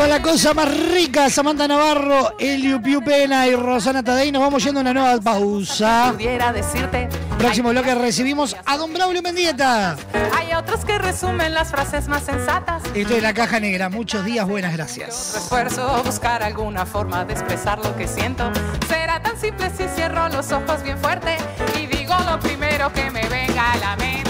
Con la cosa más rica, Samantha Navarro, Elio Piu Pena y Rosana Tadei, nos vamos yendo a una nueva pausa. Pudiera decirte, Próximo bloque recibimos a Don Braulio Mendieta. hay otros que resumen las frases más sensatas. Esto es La Caja Negra. Muchos días, buenas gracias. Esfuerzo buscar alguna forma de expresar lo que siento. Será tan simple si cierro los ojos bien fuerte y digo lo primero que me venga a la mente.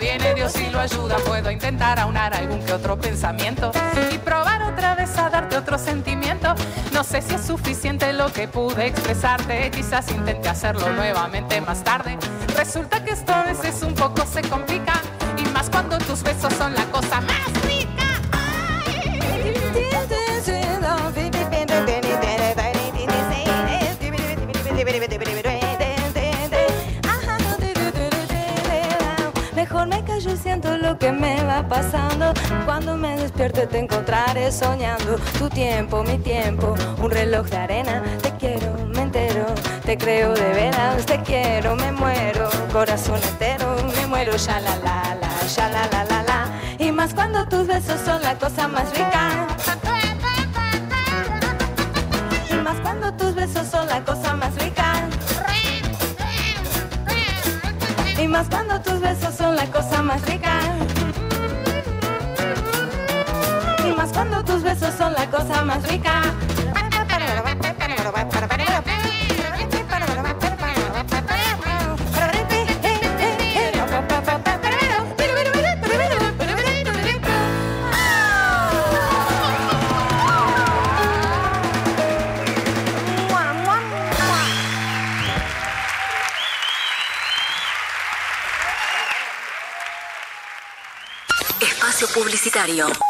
Viene Dios y lo ayuda. Puedo intentar aunar algún que otro pensamiento y probar otra vez a darte otro sentimiento. No sé si es suficiente lo que pude expresarte, quizás intente hacerlo nuevamente más tarde. Resulta que esto a veces un poco se complica y más cuando tus besos son la cosa más rica. Me callo y siento lo que me va pasando. Cuando me despierte te encontraré soñando. Tu tiempo, mi tiempo, un reloj de arena. Te quiero, me entero, te creo de veras. Te quiero, me muero, corazón entero, me muero. Ya la la la, ya la la la la. Y más cuando tus besos son la cosa más rica. Y más cuando tus besos son la cosa más rica. Más cuando tus besos son la cosa más rica. Y más cuando tus besos son la cosa más rica. Espacio publicitario.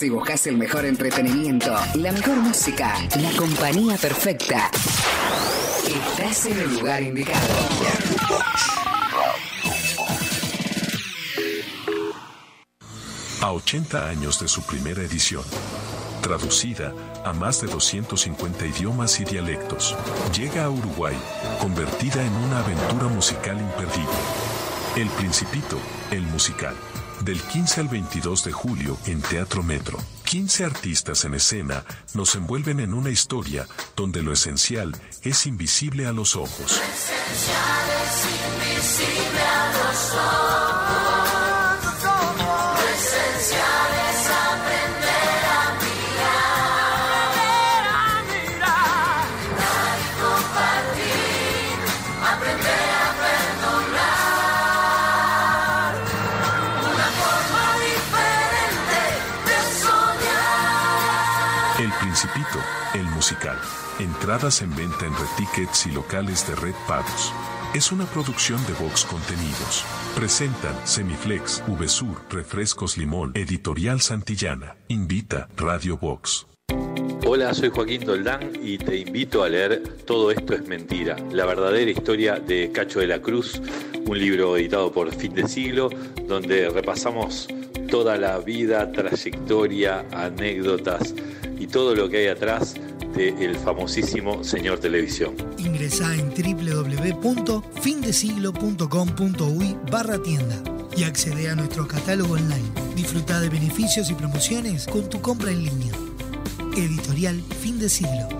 Si buscas el mejor entretenimiento, la mejor música, la compañía perfecta, estás en el lugar indicado. A 80 años de su primera edición, traducida a más de 250 idiomas y dialectos, llega a Uruguay, convertida en una aventura musical imperdible. El Principito, el musical. Del 15 al 22 de julio en Teatro Metro. 15 artistas en escena nos envuelven en una historia donde lo esencial es invisible a los ojos. invisible a los ojos. El Principito, el musical. Entradas en venta en Red Tickets y locales de Red Pagos. Es una producción de Vox Contenidos. Presentan Semiflex, VSUR, Refrescos Limón, Editorial Santillana. Invita Radio Vox. Hola, soy Joaquín Doldán y te invito a leer Todo esto es mentira, la verdadera historia de Cacho de la Cruz, un libro editado por Fin de Siglo, donde repasamos toda la vida, trayectoria, anécdotas y todo lo que hay atrás del famosísimo señor televisión. Ingresá en www.findesiglo.com.uy barra tienda y accede a nuestro catálogo online. Disfruta de beneficios y promociones con tu compra en línea. Editorial Fin de Siglo.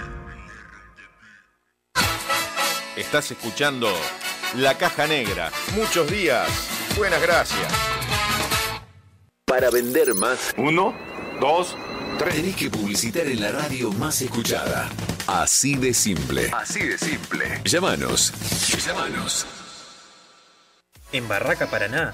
Estás escuchando La Caja Negra. Muchos días. Buenas gracias. Para vender más. Uno, dos, tres. Tenés que publicitar en la radio más escuchada. Así de simple. Así de simple. Llámanos. Llámanos. En Barraca Paraná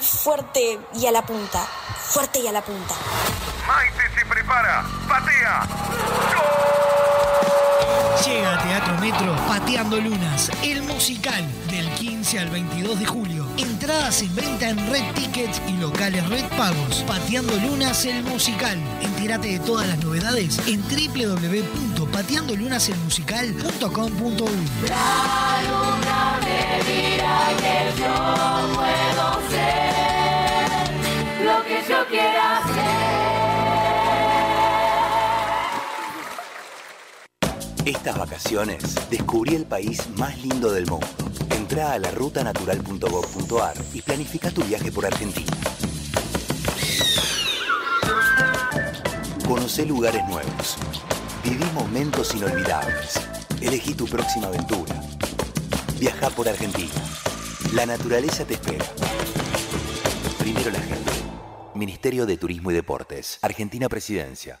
Fuerte y a la punta. Fuerte y a la punta. Maite se prepara. Patea. Llega a Teatro Metro Pateando Lunas, el musical del 15 al 22 de julio. Entradas en venta en Red Tickets y locales Red Pagos. Pateando Lunas, el musical. Entérate de todas las novedades en www.pateandolunaselmusical.com.uy. La luna me dirá que yo puedo ser lo que yo quiera Estas vacaciones descubrí el país más lindo del mundo. Entra a la rutanatural.gov.ar y planifica tu viaje por Argentina. Conoce lugares nuevos. Viví momentos inolvidables. Elegí tu próxima aventura. Viaja por Argentina. La naturaleza te espera. Primero la gente. Ministerio de Turismo y Deportes. Argentina Presidencia.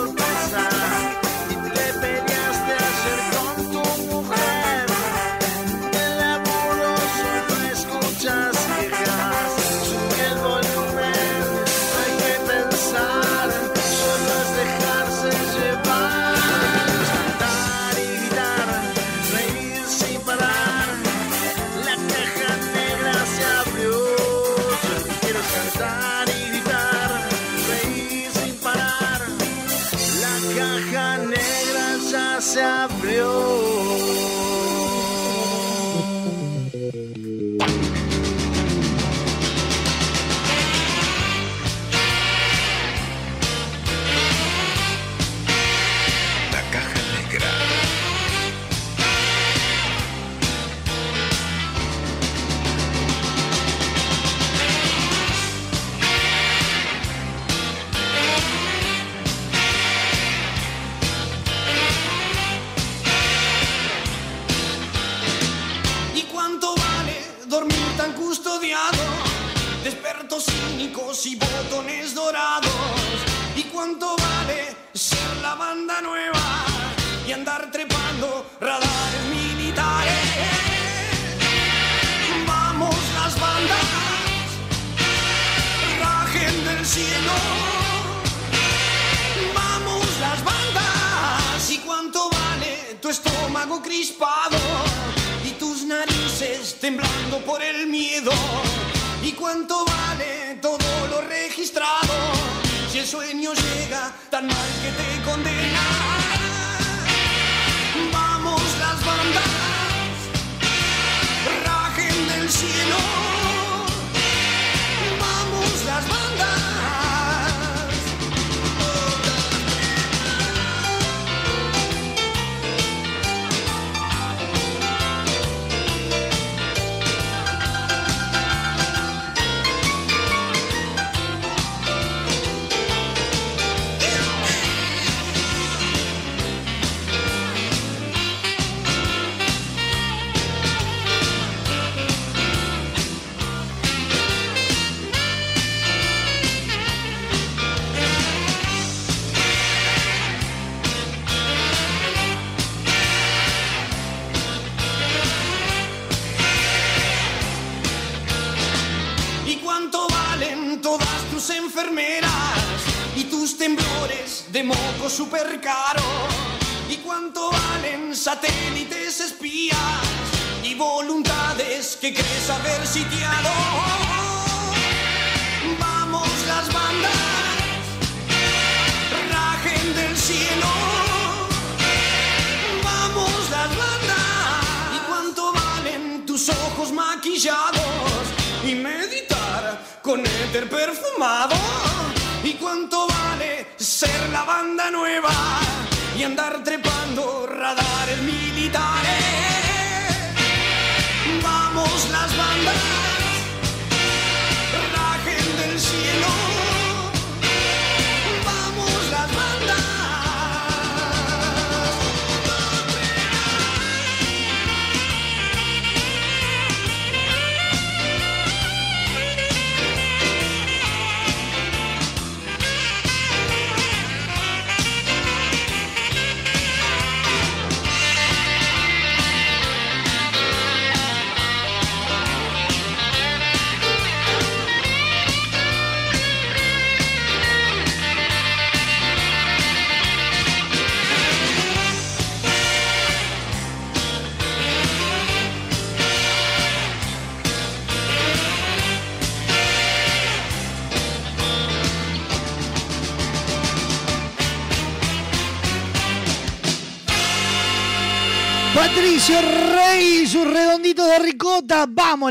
negra ya se abrió.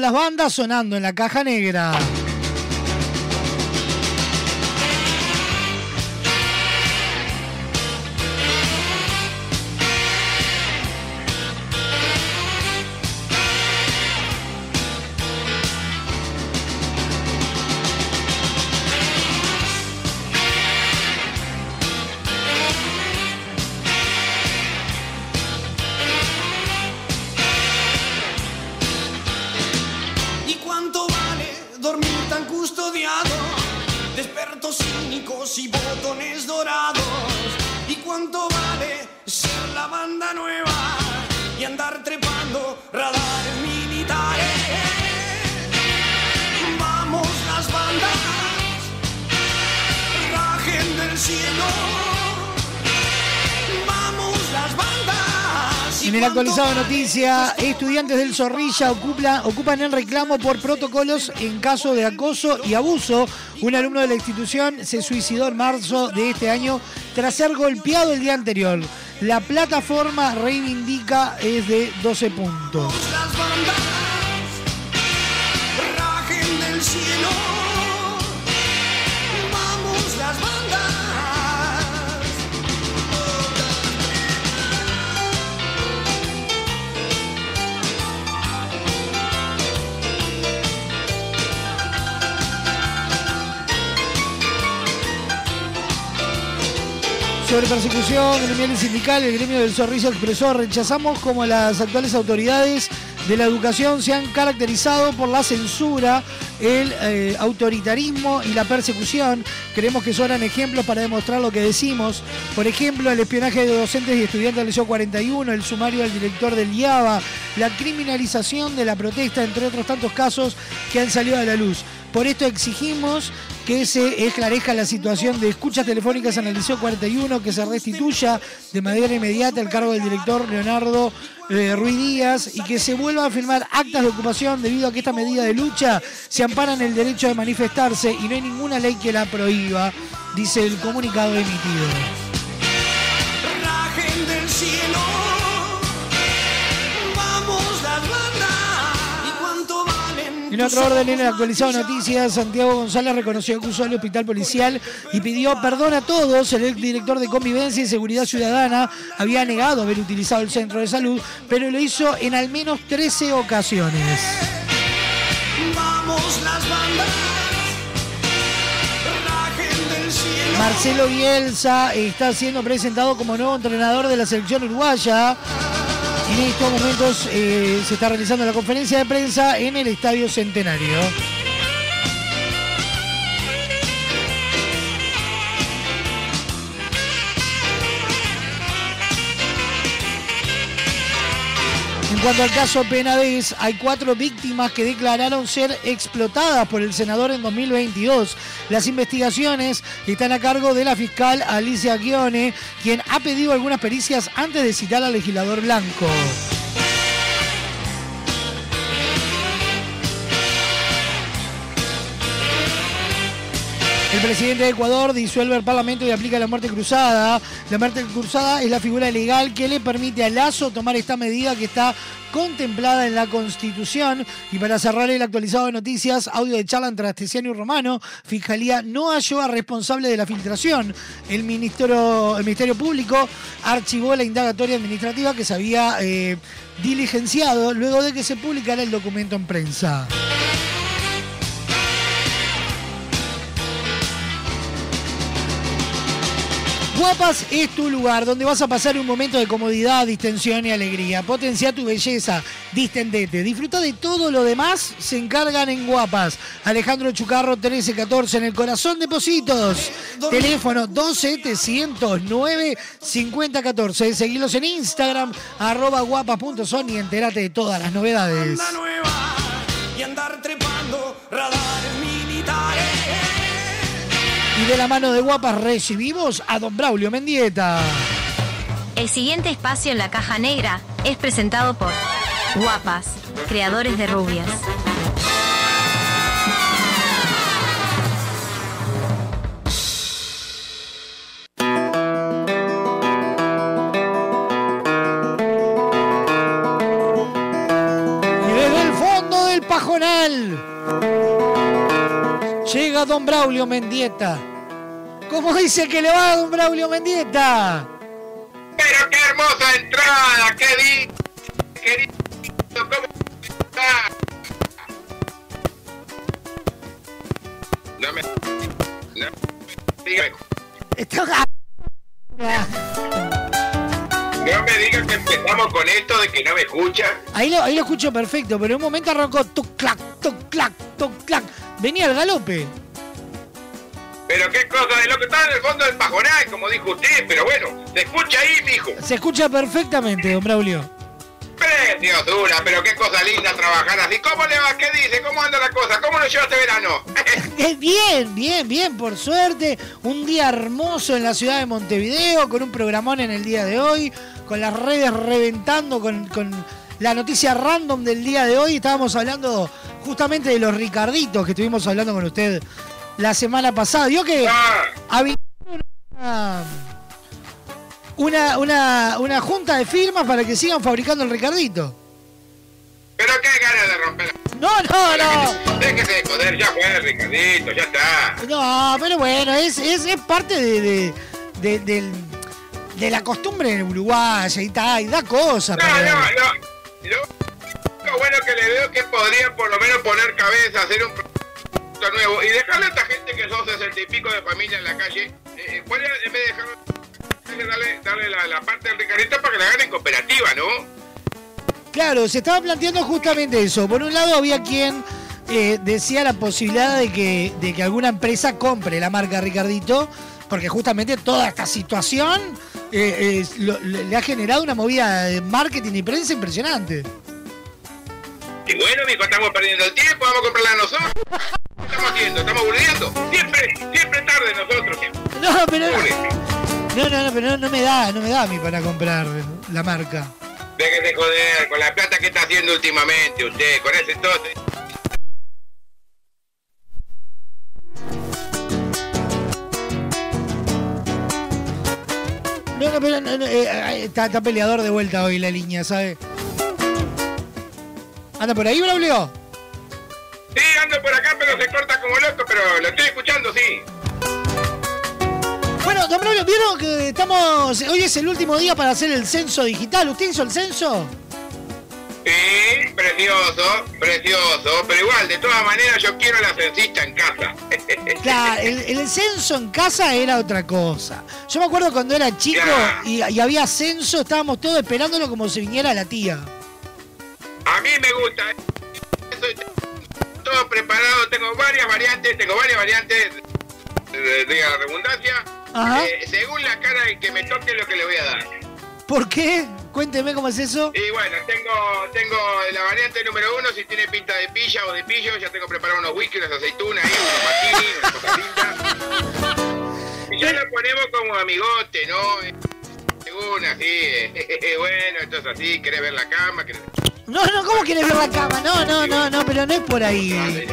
Las bandas sonando en la caja negra. En el actualizado noticia, estudiantes del Zorrilla ocupa- ocupan el reclamo por protocolos en caso de acoso y abuso. Un alumno de la institución se suicidó en marzo de este año tras ser golpeado el día anterior. La plataforma reivindica es de 12 puntos. las bandas rajen del cielo. Sobre persecución gremial y sindical, el gremio del Zorrilla expresó, rechazamos como las actuales autoridades de la educación se han caracterizado por la censura, el eh, autoritarismo y la persecución. Creemos que son ejemplos para demostrar lo que decimos. Por ejemplo, el espionaje de docentes y estudiantes del Liceo 41, el sumario del director del IABA, la criminalización de la protesta, entre otros tantos casos que han salido a la luz. Por esto exigimos que se esclarezca la situación de escuchas telefónicas en el Liceo 41, que se restituya de manera inmediata el cargo del director Leonardo eh, Ruiz Díaz y que se vuelva a firmar actas de ocupación debido a que esta medida de lucha se ampara en el derecho de manifestarse y no hay ninguna ley que la prohíba, dice el comunicado emitido. En otro orden, en el actualizado noticias, Santiago González reconoció que usó el hospital policial y pidió perdón a todos. El director de Convivencia y Seguridad Ciudadana había negado haber utilizado el centro de salud, pero lo hizo en al menos 13 ocasiones. Vamos las bandas. Marcelo Bielsa está siendo presentado como nuevo entrenador de la selección uruguaya. En estos momentos eh, se está realizando la conferencia de prensa en el Estadio Centenario. Cuanto al caso Penades, hay cuatro víctimas que declararon ser explotadas por el senador en 2022. Las investigaciones están a cargo de la fiscal Alicia Guione, quien ha pedido algunas pericias antes de citar al legislador blanco. El presidente de Ecuador disuelve el Parlamento y aplica la muerte cruzada. La muerte cruzada es la figura legal que le permite a Lazo tomar esta medida que está contemplada en la Constitución. Y para cerrar el actualizado de noticias, audio de charla entre Astesiano y Romano, Fiscalía no halló a responsable de la filtración. El, ministro, el Ministerio Público archivó la indagatoria administrativa que se había eh, diligenciado luego de que se publicara el documento en prensa. Guapas es tu lugar donde vas a pasar un momento de comodidad, distensión y alegría. Potencia tu belleza, distendete. Disfruta de todo lo demás, se encargan en Guapas. Alejandro Chucarro 1314 en el corazón de Positos. Teléfono 2709 5014. Seguilos en Instagram, arroba guapas.son y entérate de todas las novedades. y andar trepando militares. Y de la mano de Guapas recibimos a don Braulio Mendieta. El siguiente espacio en la caja negra es presentado por Guapas, creadores de rubias. Y desde el fondo del pajonal llega don Braulio Mendieta. ¿Cómo dice que le va a don Braulio Mendieta? Pero qué hermosa entrada, qué di, querido, ¿cómo está? No me, no, dígame, Está- no me digas que empezamos con esto de que no me escucha. Ahí lo, ahí lo escucho perfecto, pero en un momento arrancó tuc clac, tuc clac, tuc clac. Venía al galope. Pero qué cosa de lo que está en el fondo del pajonal, como dijo usted, pero bueno, se escucha ahí, mijo. Se escucha perfectamente, don Braulio. Preciosura, pero qué cosa linda trabajar así. ¿Cómo le va? ¿Qué dice? ¿Cómo anda la cosa? ¿Cómo lo lleva este verano? (laughs) Eh, Bien, bien, bien, por suerte. Un día hermoso en la ciudad de Montevideo, con un programón en el día de hoy, con las redes reventando, con, con la noticia random del día de hoy. Estábamos hablando justamente de los Ricarditos que estuvimos hablando con usted la semana pasada. Vio que había una, una, una, una junta de firmas para que sigan fabricando el Ricardito. Pero qué ganas de romper. No, no, no. Déjese de joder, ya fue, Ricardito, ya está. No, pero bueno, es, es, es parte de, de, de- del- de la costumbre uruguaya y tal, y da cosas. No, pero- no, no. Lo único bueno que le veo que podría por lo menos poner cabeza, hacer un nuevo y dejarle a esta gente que son sesenta y pico de familia en la calle, eh, eh, poner, en vez de dejarlo, darle, darle la, parte del Ricardito para que la hagan en cooperativa, ¿no? Claro, se estaba planteando justamente eso. Por un lado había quien eh, decía la posibilidad de que, de que alguna empresa compre la marca Ricardito, porque justamente toda esta situación eh, le ha generado una movida de marketing y prensa impresionante. Y bueno, mijo, estamos perdiendo el tiempo, vamos a comprarla nosotros. ¿Qué estamos haciendo? ¿Estamos boludeando? Siempre, siempre tarde nosotros. siempre. No, pero no, no, no, pero no, no me da, no me da a mí para comprar la marca. Déjese joder con la plata que está haciendo últimamente usted, con ese entonces. No, no, pero no, no, eh, eh, está, está peleador de vuelta hoy la línea, ¿sabe? ¿Anda por ahí, Braulio? Sí, ando por acá, pero se corta como loco, pero lo estoy escuchando, sí. Bueno, don Braulio, ¿vieron que estamos... Hoy es el último día para hacer el censo digital? ¿Usted hizo el censo? Sí, precioso, precioso, pero igual, de todas maneras, yo quiero la censista en casa. (laughs) Claro, el, el censo en casa era otra cosa. Yo me acuerdo cuando era chico y, y había censo, estábamos todos esperándolo como si viniera la tía. A mí me gusta. ¿eh? Estoy todo preparado, tengo varias variantes, tengo varias variantes de, de la redundancia. Eh, según la cara del que me toque lo que le voy a dar. ¿Por qué? Cuénteme cómo es eso. Y bueno, tengo, tengo la variante número uno, si tiene pinta de pilla o de pillo, ya tengo preparado unos whisky, unas aceitunas ahí, unos martini, unas. Y ya lo ponemos como amigote, ¿no? Una así, (laughs) bueno, entonces así, querés ver la cama, querés... No, no, ¿cómo quieres ver la cama? No, no, no, no, pero no es por ahí.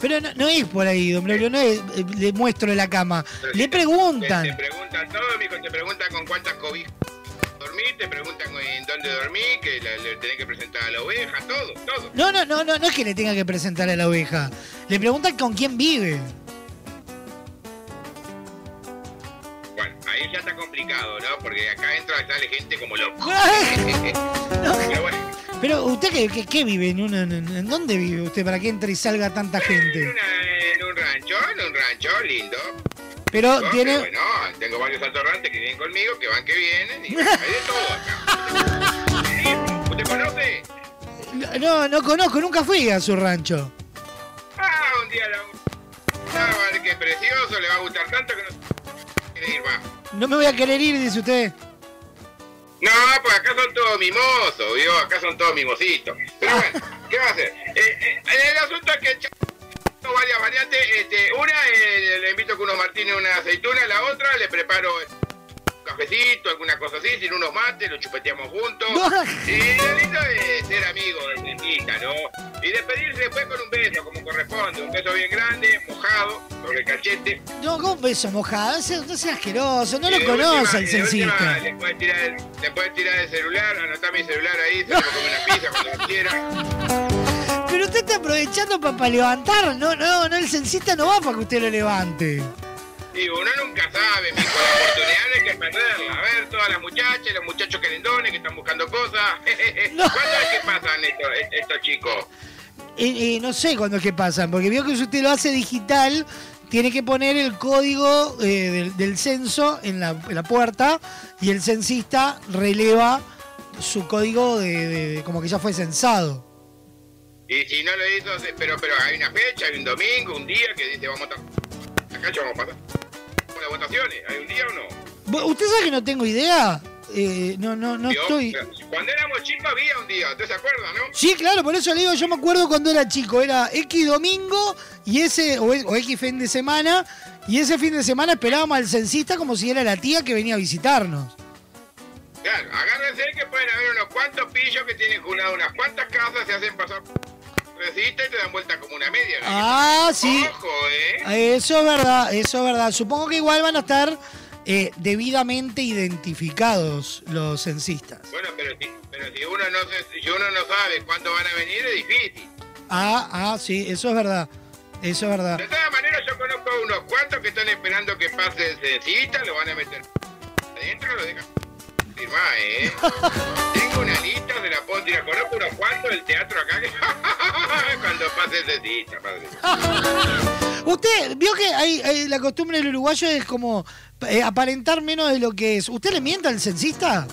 Pero no, no es por ahí, don Braulio, no es, eh, le muestro la cama. Le preguntan. te preguntan todo, mijo, te preguntan con cuántas cobijas dormís, te preguntan en dónde dormís, que la- le tenés que presentar a la oveja, todo, todo. No, no, no, no, no es que le tenga que presentar a la oveja. Le preguntan con quién vive. Bueno, ahí ya está complicado, ¿no? Porque acá entra sale gente como loco. (laughs) Pero bueno, Pero usted qué, vive? ¿En, una- en, dónde vive usted para que entre y salga tanta en, gente? una- en un rancho, en un rancho lindo. Pero ¿no? tiene... bueno, tengo varios atorrantes que vienen conmigo, que van, que vienen, y hay de todo acá. Sí, (laughs) ¿Usted conoce? No, no conozco, nunca fui a su rancho. Ah, un día la... Ah, qué precioso, le va a gustar tanto que no ir. No me voy a querer ir, dice usted. No, pues acá son todos mimosos, ¿vio? Acá son todos mimositos. Pero bueno, ¿qué va a hacer? Eh, eh, el asunto es que el varias variantes. Este, una, eh, le invito con unos martines una aceituna. La otra, le preparo cafecito, alguna cosa así, sin unos mates, lo chupeteamos juntos. (laughs) Y lo lindo es ser amigos del dentista, ¿no? Y despedirse después con un beso, como corresponde. Un beso bien grande, mojado, sobre el cachete. No, ¿cómo beso mojado? No sea asqueroso, no Y lo de conoce el de censista. Le puedes tirar el, le puedes tirar el celular, anotar mi celular ahí, se lo come una pizza cuando quiera. Pero usted está aprovechando para levantar. No, no, no, el censista no va para que usted lo levante. Y uno nunca sabe, mijo, la oportunidad no hay que perderla. A ver, todas las muchachas, los muchachos querendones que están buscando cosas. (laughs) ¿Cuándo es que pasan estos, estos chicos? Eh, eh, no sé cuándo es que pasan, porque veo que si usted lo hace digital, tiene que poner el código eh, del, del censo en la, en la puerta y el censista releva su código de, de- de como que ya fue censado. Y si no lo hizo, pero, pero hay una fecha, hay un domingo, un día que dice vamos a... estar- Acá ya vamos a pasar. Las votaciones, ¿hay un día o no? ¿Usted sabe que no tengo idea? Eh, no, no, no Dios, estoy... Cuando éramos chicos había un día, ¿usted se acuerda, no? Sí, claro, por eso le digo, yo me acuerdo cuando era chico, era X domingo y ese, o, o X fin de semana, y ese fin de semana esperábamos al censista como si era la tía que venía a visitarnos. Claro, agárrense que pueden haber unos cuantos pillos que tienen junado unas cuantas casas, se hacen pasar y te dan vuelta como una media. ¿no? Ah, sí. Ojo, ¿eh? Eso es verdad, eso es verdad. Supongo que igual van a estar eh, debidamente identificados los censistas. Bueno, pero si, pero si uno no se- si uno no sabe cuándo van a venir es difícil. Ah, ah, sí, eso es verdad. Eso es verdad. De todas maneras yo conozco unos cuantos que están esperando que pase el censista, lo van a meter adentro, lo dejan ¿eh? (laughs) Tengo una lista, se la puedo tirar. Conozco unos cuantos del teatro acá que (laughs) cuando pase el censista, padre. (laughs) Usted vio que hay, hay- la costumbre del uruguayo es como eh, aparentar menos de lo que es. ¿Usted le miente al censista?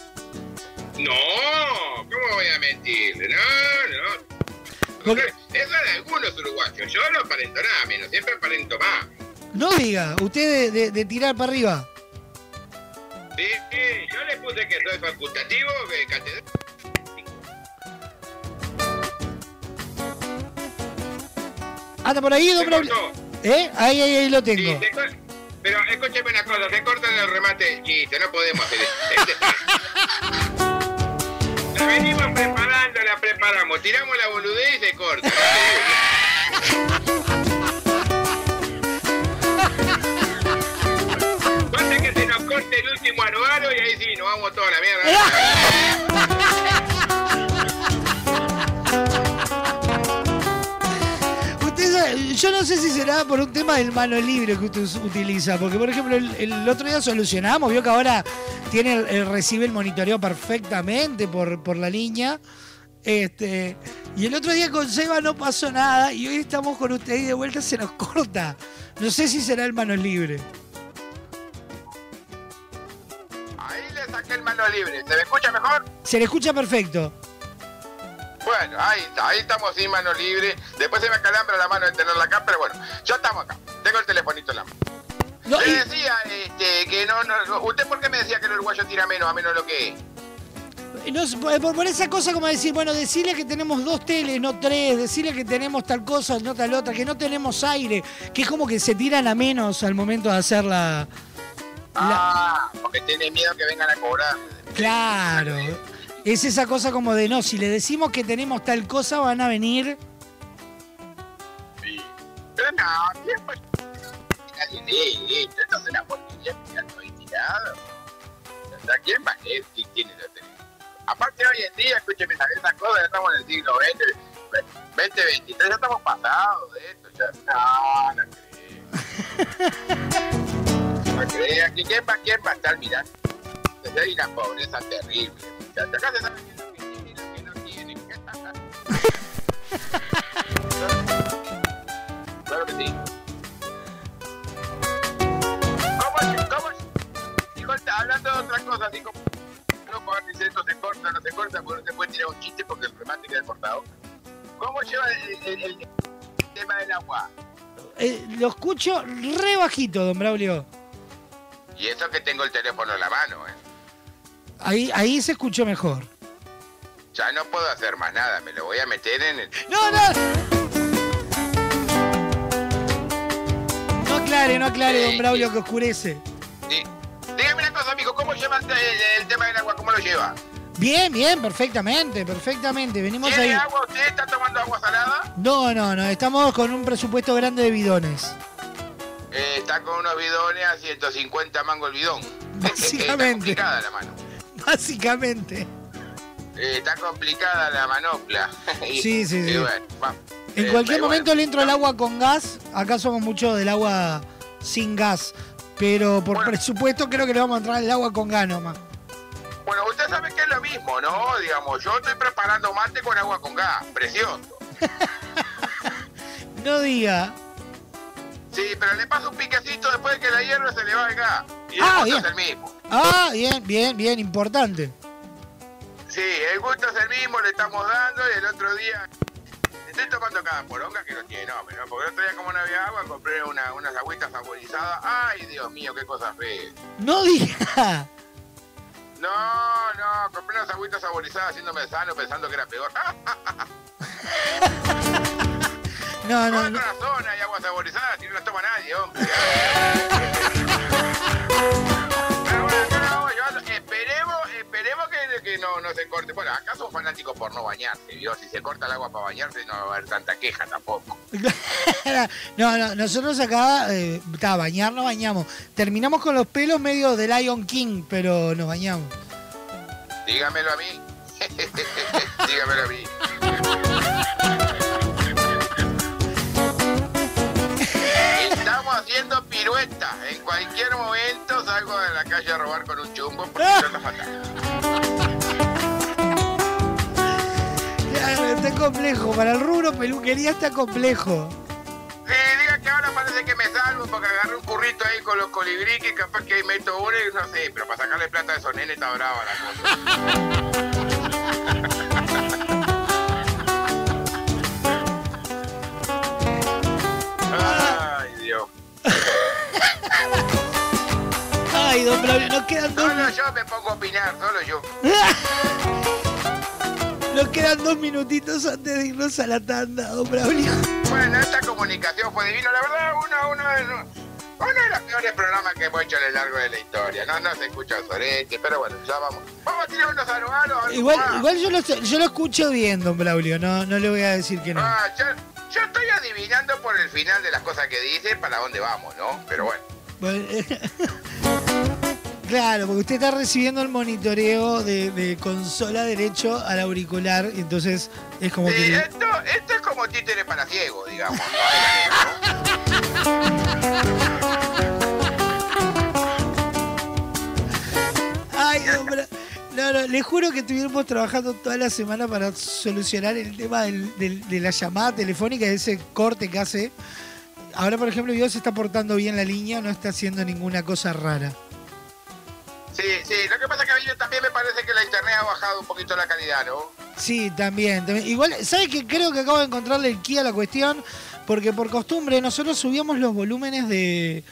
No, ¿cómo voy a mentirle? No, no. Eso es de algunos uruguayos. Yo no aparento nada menos, siempre aparento más. No diga, usted de, de- de tirar para arriba. Sí, sí, yo le puse que soy facultativo, que catedral. ¿Anda por ahí, don Braulio? ¿Eh? Ahí, ahí, ahí lo Sí, tengo. se Pero escúcheme una cosa, se cortan el remate del chiste, no podemos hacer eso. La venimos preparando, la preparamos, tiramos la boludez y se corta. (laughs) Se nos corte el último anuario y ahí sí, nos vamos toda la (laughs) sabe, yo no sé si será por un tema del mano libre que usted us- utiliza, porque por ejemplo el, otro día solucionamos, vio que ahora tiene recibe el monitoreo perfectamente por, por la línea. Este, y el otro día con Seba no pasó nada y hoy estamos con usted y de vuelta se nos (laughs) corta. No sé si será el mano libre. Saqué el mano libre, ¿se me escucha mejor? Se le escucha perfecto. Bueno, ahí está, ahí estamos sin mano libre. Después se me acalambra la mano de tenerla acá, pero bueno, ya estamos acá. Tengo el telefonito en la mano. Le decía este, que no, no, no- ¿Usted por qué me decía que el uruguayo tira menos a menos lo que es? No, es- por, por esa cosa como decir, bueno, decirle que tenemos dos teles, no tres, decirle que tenemos tal cosa, no tal otra, que no tenemos aire, que es como que se tiran a menos al momento de hacer la... Ah, porque tiene miedo que vengan a cobrar. Claro. Es esa cosa como de, no, si le decimos que tenemos tal cosa, van a venir... Pero no, tiempo. Lee esto, es una porquería que está todo ahí tirado. O sea, ¿quién va a leer? ¿Quién tiene la tele? Aparte hoy en día, escúcheme, esas cosas ya estamos en el siglo XX, 20, 23, ya estamos pasados de esto, ya. No, no creo. (laughs) No creo. ¿Quién va, quién va a estar mirando? Entonces hay una pobreza terrible. Acá se que tiene y lo que no. Claro que sí. ¿Cómo, cómo, está hablando de otra cosa, como, no puedo si esto se corta, no se corta, porque no se puede tirar un chiste porque el remate queda cortado. ¿Cómo lleva el tema del agua? Eh, lo escucho re bajito, don Braulio. Y eso que tengo el teléfono en la mano, ¿eh? Ahí, ahí se escuchó mejor. Ya no puedo hacer más nada, me lo voy a meter en el... No, no. No aclare, no aclare, don Braulio, que oscurece. Sí. Dígame una cosa, amigo, ¿cómo lleva el, el- el tema del agua? ¿Cómo lo lleva? Bien, bien, perfectamente, perfectamente. Venimos ¿Tiene ahí. agua? ¿Usted está tomando agua salada? No, no, no, estamos con un presupuesto grande de bidones. Eh, está con unos bidones a 150 mango el bidón. (laughs) Básicamente. Está complicada la mano. Básicamente. Eh, está complicada la manopla. (laughs) Y- Sí, sí, sí. bueno, va. En Eh, cualquier bueno, momento le entro el agua con gas. Acá somos mucho del agua sin gas. Pero por presupuesto creo que le vamos a entrar el agua con gas nomás. Bueno, usted sabe que es lo mismo, ¿no? Digamos, yo estoy preparando mate con agua con gas, precioso. (laughs) No diga. Sí, pero le paso un piquecito después de que la hierba se le va gas. Y el Ah, gusto bien. es el mismo. Ah, bien, bien, bien, importante. Sí, el gusto es el mismo, le estamos dando y el otro día... Estoy tomando cada poronga que no tiene nombre, ¿no? Porque el otro día como no había agua, compré una- unas agüitas saborizadas. Ay, Dios mío, qué cosa fea. No diga. No, no, compré unas agüitas saborizadas haciéndome sano pensando que era peor. (laughs) No, no, no. razón hay agua saborizada, si no las toma nadie, hombre. (laughs) Pero bueno, acá la vamos llevando. Esperemos, esperemos que, que no, no se corte. Bueno, acá son fanáticos por no bañarse, ¿vio? Si se corta el agua para bañarse no va a haber tanta queja tampoco. (laughs) No, no, nosotros acá, eh, ta, bañar nos bañamos. Terminamos con los pelos medio de Lion King, pero nos bañamos. Dígamelo a mí. (laughs) Dígamelo a mí. Estamos haciendo piruetas. En cualquier momento salgo de la calle a robar con un chumbo porque yo ando fatal. (laughs) Está complejo, para el rubro peluquería está complejo. Sí, diga que ahora parece que me salvo porque agarré un currito ahí con los colibrí que capaz que ahí meto uno y no sé, pero para sacarle plata a esos nenes está brava la cosa. Dios. (laughs) (laughs) (laughs) Ay, don Braulio, nos quedan dos, Solo yo me pongo a opinar, solo yo. (laughs) nos quedan dos minutitos antes de irnos a la tanda, don Braulio. Bueno, esta comunicación fue divina. La verdad, uno, uno, uno, uno de los peores programas que hemos hecho a lo largo de la historia. No, no se escucha sorete, pero bueno, ya vamos. Vamos a tirar unos saludos. Igual, igual yo, lo, yo lo escucho bien, don Braulio, no, no le voy a decir que no. Ah, yo, yo estoy adivinando por el final de las cosas que dice para dónde vamos, ¿no? Pero bueno. Bueno, (laughs) Claro, porque usted está recibiendo el monitoreo de, de consola derecho al auricular, entonces es como Sí, que... esto, esto es como títere para ciego, digamos. Ay, no, pero- no, no, le juro que estuvimos trabajando toda la semana para solucionar el tema del- del- de la llamada telefónica, de ese corte que hace. Ahora, por ejemplo, Dios se está portando bien la línea, no está haciendo ninguna cosa rara. Sí, sí, lo que pasa es que a mí también me parece que la internet ha bajado un poquito la calidad, ¿no? Sí, también. también. Igual, ¿sabe que Creo que acabo de encontrarle el key a la cuestión, porque por costumbre nosotros subíamos los volúmenes de,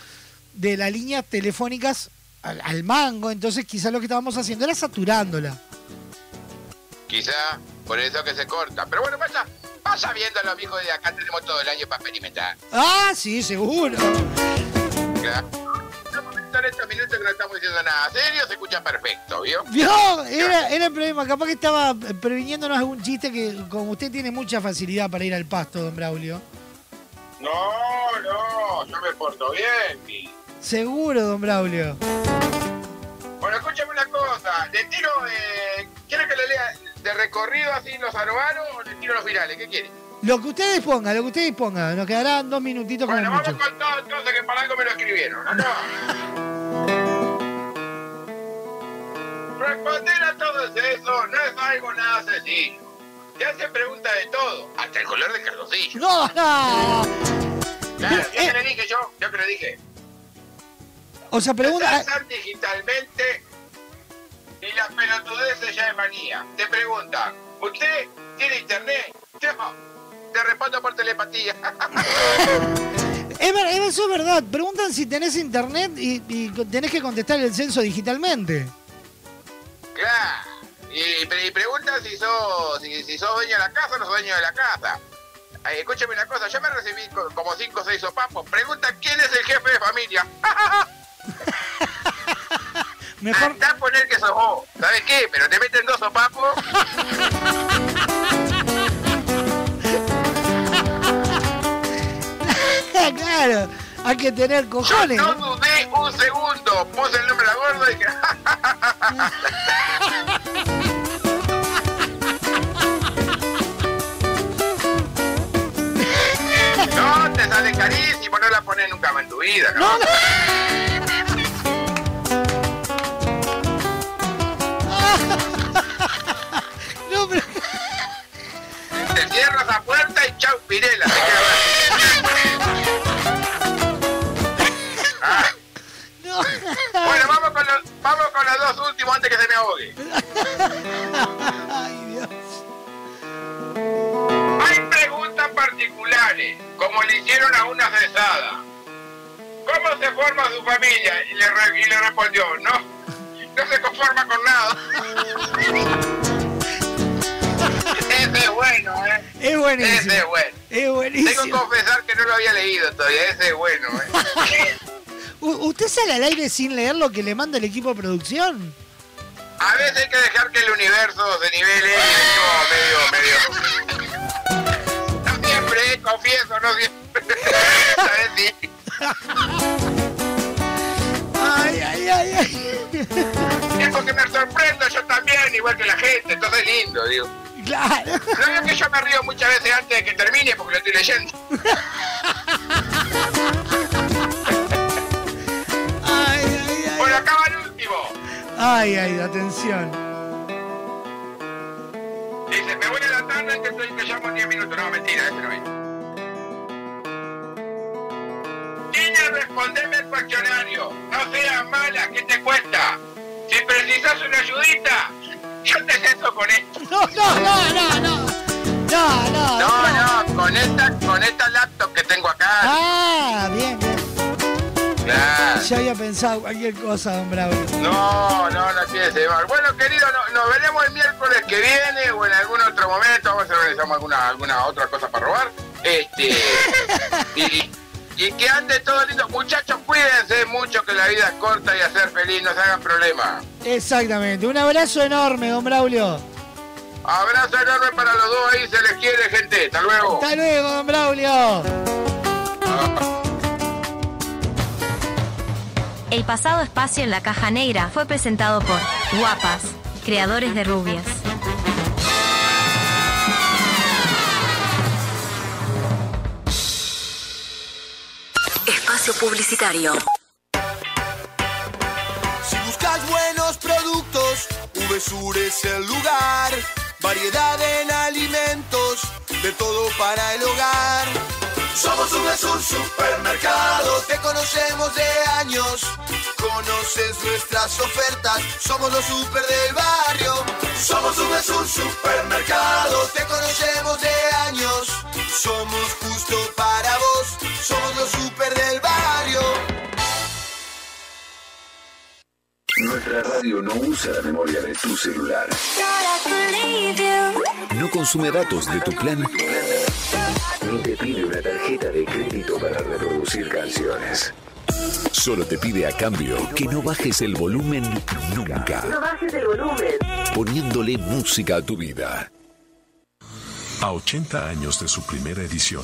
de las líneas telefónicas al, al mango, entonces quizás lo que estábamos haciendo era saturándola. Quizá por eso que se corta. Pero bueno, pasa, pasa viendo a los viejos de acá, tenemos todo el año para experimentar. Ah, sí, seguro. Claro. En estos minutos que no estamos diciendo nada serio, se escucha perfecto, ¿vio? Vio, era, era el problema. Capaz que estaba previniéndonos algún chiste que, como usted tiene mucha facilidad para ir al pasto, don Braulio. No, no, yo me porto bien, mi. Seguro, don Braulio. Bueno, escúchame una cosa. Le tiro, eh, ¿quiere que le lea de recorrido así los anuanos o le tiro los virales? ¿Qué quiere? Lo que usted disponga, lo que usted disponga. Nos quedarán dos minutitos Bueno, como vamos mucho. con todo entonces que para algo me lo escribieron. ¿no? Responder a todo eso no es algo nada sencillo. Te hacen preguntas de todo, hasta el color del calzoncillo. No, no. Claro, ya que le dije yo, que le dije. O sea, pregunta. Digitalmente y las pelotudeces ya es manía. Te preguntan, ¿usted tiene internet? Te respondo por telepatía. (laughs) Eso es verdad. Preguntan si tenés internet y, y tenés que contestar el censo digitalmente. Claro. Y, y preguntan si sos, si, si sos dueño de la casa o no sos dueño de la casa. Ay, escúchame una cosa, yo me recibí co- como 5 o 6 sopapos. Pregunta quién es el jefe de familia. (laughs) (laughs) Mejor. Andá a poner que sos vos. ¿Sabes qué? Pero te meten dos sopapos. (laughs) claro, hay que tener cojones. No dudé un segundo. Puse el nombre a la gorda y dije. (laughs) No, te sale carísimo, no la pones nunca más en tu vida, ¿no? No, Te cierras la puerta y chau, Pirela. Ah. Bueno, vamos con, los, vamos con los dos últimos antes que se me ahogue. Hay preguntas particulares, como le hicieron a una cesada. ¿Cómo se forma su familia? Y le, re- y le respondió, no, no se conforma con nada. Ese es bueno, ¿eh? Es buenísimo. Ese es bueno. Es Tengo que buenísimo. confesar que no lo había leído todavía, ese es bueno, ¿eh? (laughs) ¿Usted sale al aire sin leer lo que le manda el equipo de producción? A veces hay que dejar que el universo se nivele y medio, medio. No siempre, eh, confieso, no siempre. (laughs) Sí. Ay, ay, ay, ay. Es porque me sorprendo yo también, igual que la gente, entonces es lindo, digo. Claro. Es que yo me río muchas veces antes de que termine porque lo estoy leyendo. Ay, ay, ay. Bueno, acaba el último. Ay, ay, atención. Dice, me voy a la tarde que estoy que llamo en 10 minutos. No, mentira, ese no es. Niña, respondeme el cuestionario. No seas mala, ¿qué te cuesta? Si precisas una ayudita, yo te ceso con esto. (laughs) No, no, no, no, no. No, no. No, no, con esta, con esta laptop que tengo acá. Ah, bien, bien. Claro. Ya había pensado cualquier cosa, don Bravo. No, no, no tienes que llevar. Bueno, querido, no- nos veremos el miércoles que viene o en algún otro momento. Vamos a organizamos alguna, alguna otra cosa para robar. Este. (laughs) y, y que ande todo lindo. Muchachos, cuídense mucho que la vida es corta y a ser feliz, no se hagan problema. Exactamente. Un abrazo enorme, don Braulio. Abrazo enorme para los dos ahí, se les quiere, gente. Hasta luego. Hasta luego, don Braulio. El pasado espacio en la caja negra fue presentado por Guapas, creadores de rubias. Publicitario. Si buscas buenos productos, VSUR es el lugar. Variedad en alimentos, de todo para el hogar. Somos VSUR Supermercado, te conocemos de años. Conoces nuestras ofertas, somos los super del barrio. Somos VSUR Supermercado, te conocemos de años. Somos justo para vos, somos los super del barrio. Nuestra radio no usa la memoria de tu celular. No consume datos de tu plan. Ni te pide una tarjeta de crédito para reproducir canciones. Solo te pide a cambio que no bajes el volumen nunca. No bajes el volumen. Poniéndole música a tu vida. A 80 años de su primera edición,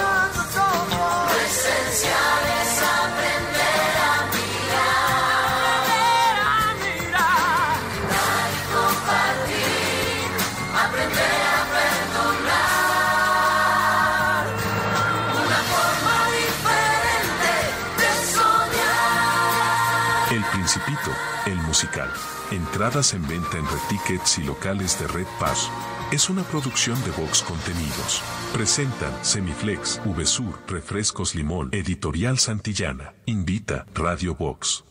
Musical. Entradas en venta en Red Tickets y locales de Red Pass. Es una producción de Vox Contenidos. Presentan Semiflex, VSUR, Refrescos Limón, Editorial Santillana. Invita Radio Vox.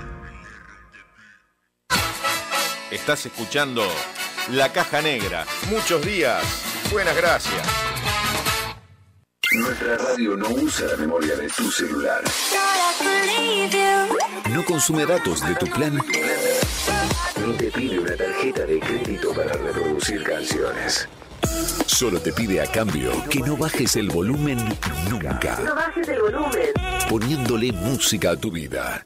Estás escuchando La Caja Negra. Muchos días. Buenas gracias. Nuestra radio no usa la memoria de tu celular. No consume datos de tu plan. Ni te pide una tarjeta de crédito para reproducir canciones. Solo te pide a cambio que no bajes el volumen nunca. No bajes el volumen. Poniéndole música a tu vida.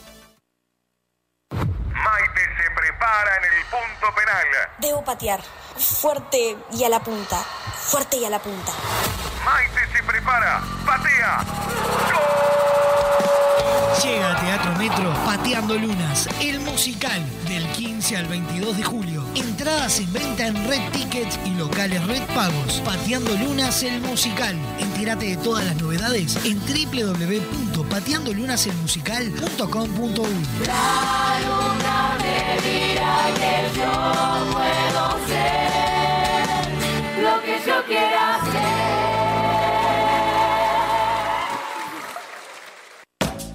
Maite se prepara en el punto penal. Debo patear. Fuerte y a la punta. Fuerte y a la punta. Maite se prepara. Patea. Llega a Teatro Metro Pateando Lunas, el musical del 15 al 22 de julio. Entradas en venta en Red Tickets y locales Red Pagos. Pateando Lunas, el musical. Entérate de todas las novedades en www.pateandolunaselmusical.com.uy. La luna me dirá que yo puedo ser lo que yo quiera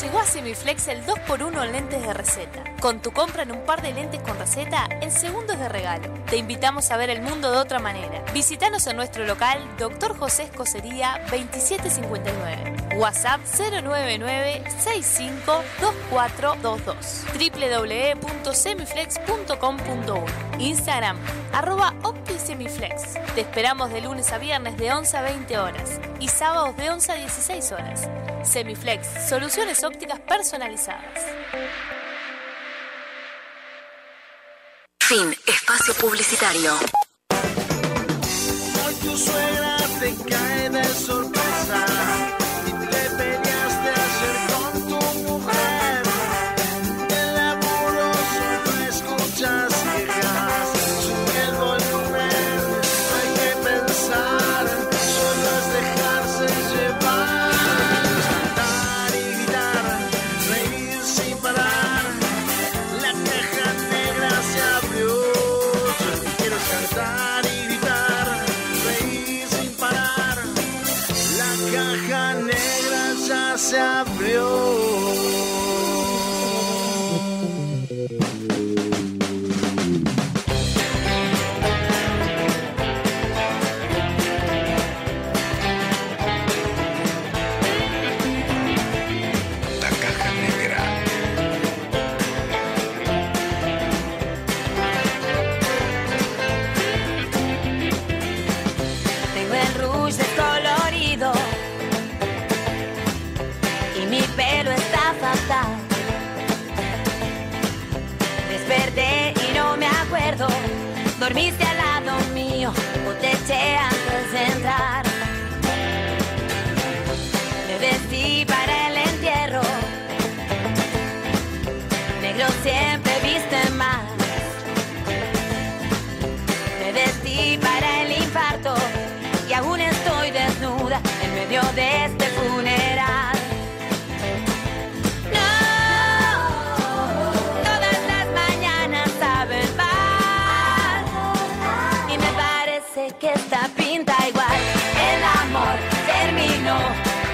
Llegó a Semiflex el 2x1 en lentes de receta. Con tu compra en un par de lentes con receta, en segundos de regalo. Te invitamos a ver el mundo de otra manera. Visítanos en nuestro local, Dr. José Escocería 2759. WhatsApp 099-652422. www.semiflex.com.uy Instagram, arroba Opti Semiflex. Te esperamos de lunes a viernes de 11 a 20 horas y sábados de 11 a 16 horas. Semiflex, soluciones ópticas personalizadas. Fin. Espacio publicitario. Hoy tu suegra te cae de sorpresa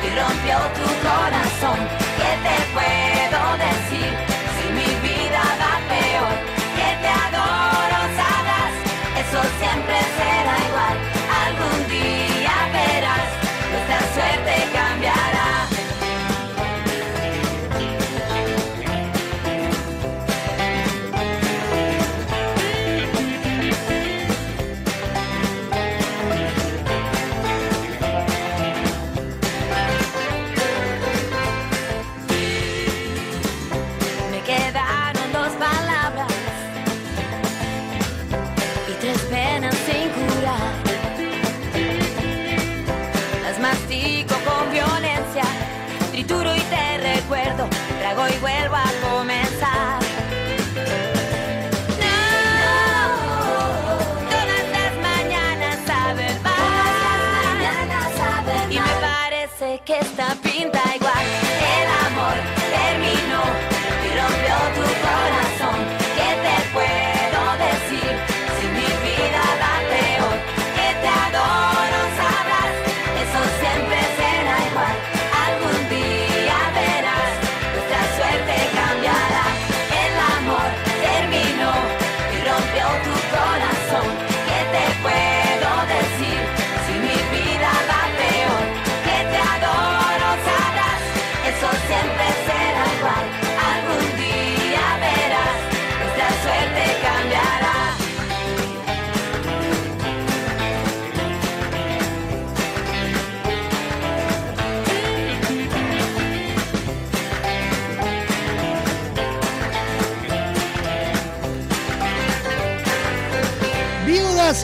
y rompió tu corazón. ¿Qué trago y vuelvo a comenzar. No, todas las mañanas saben mal y me parece que esta pinta igual.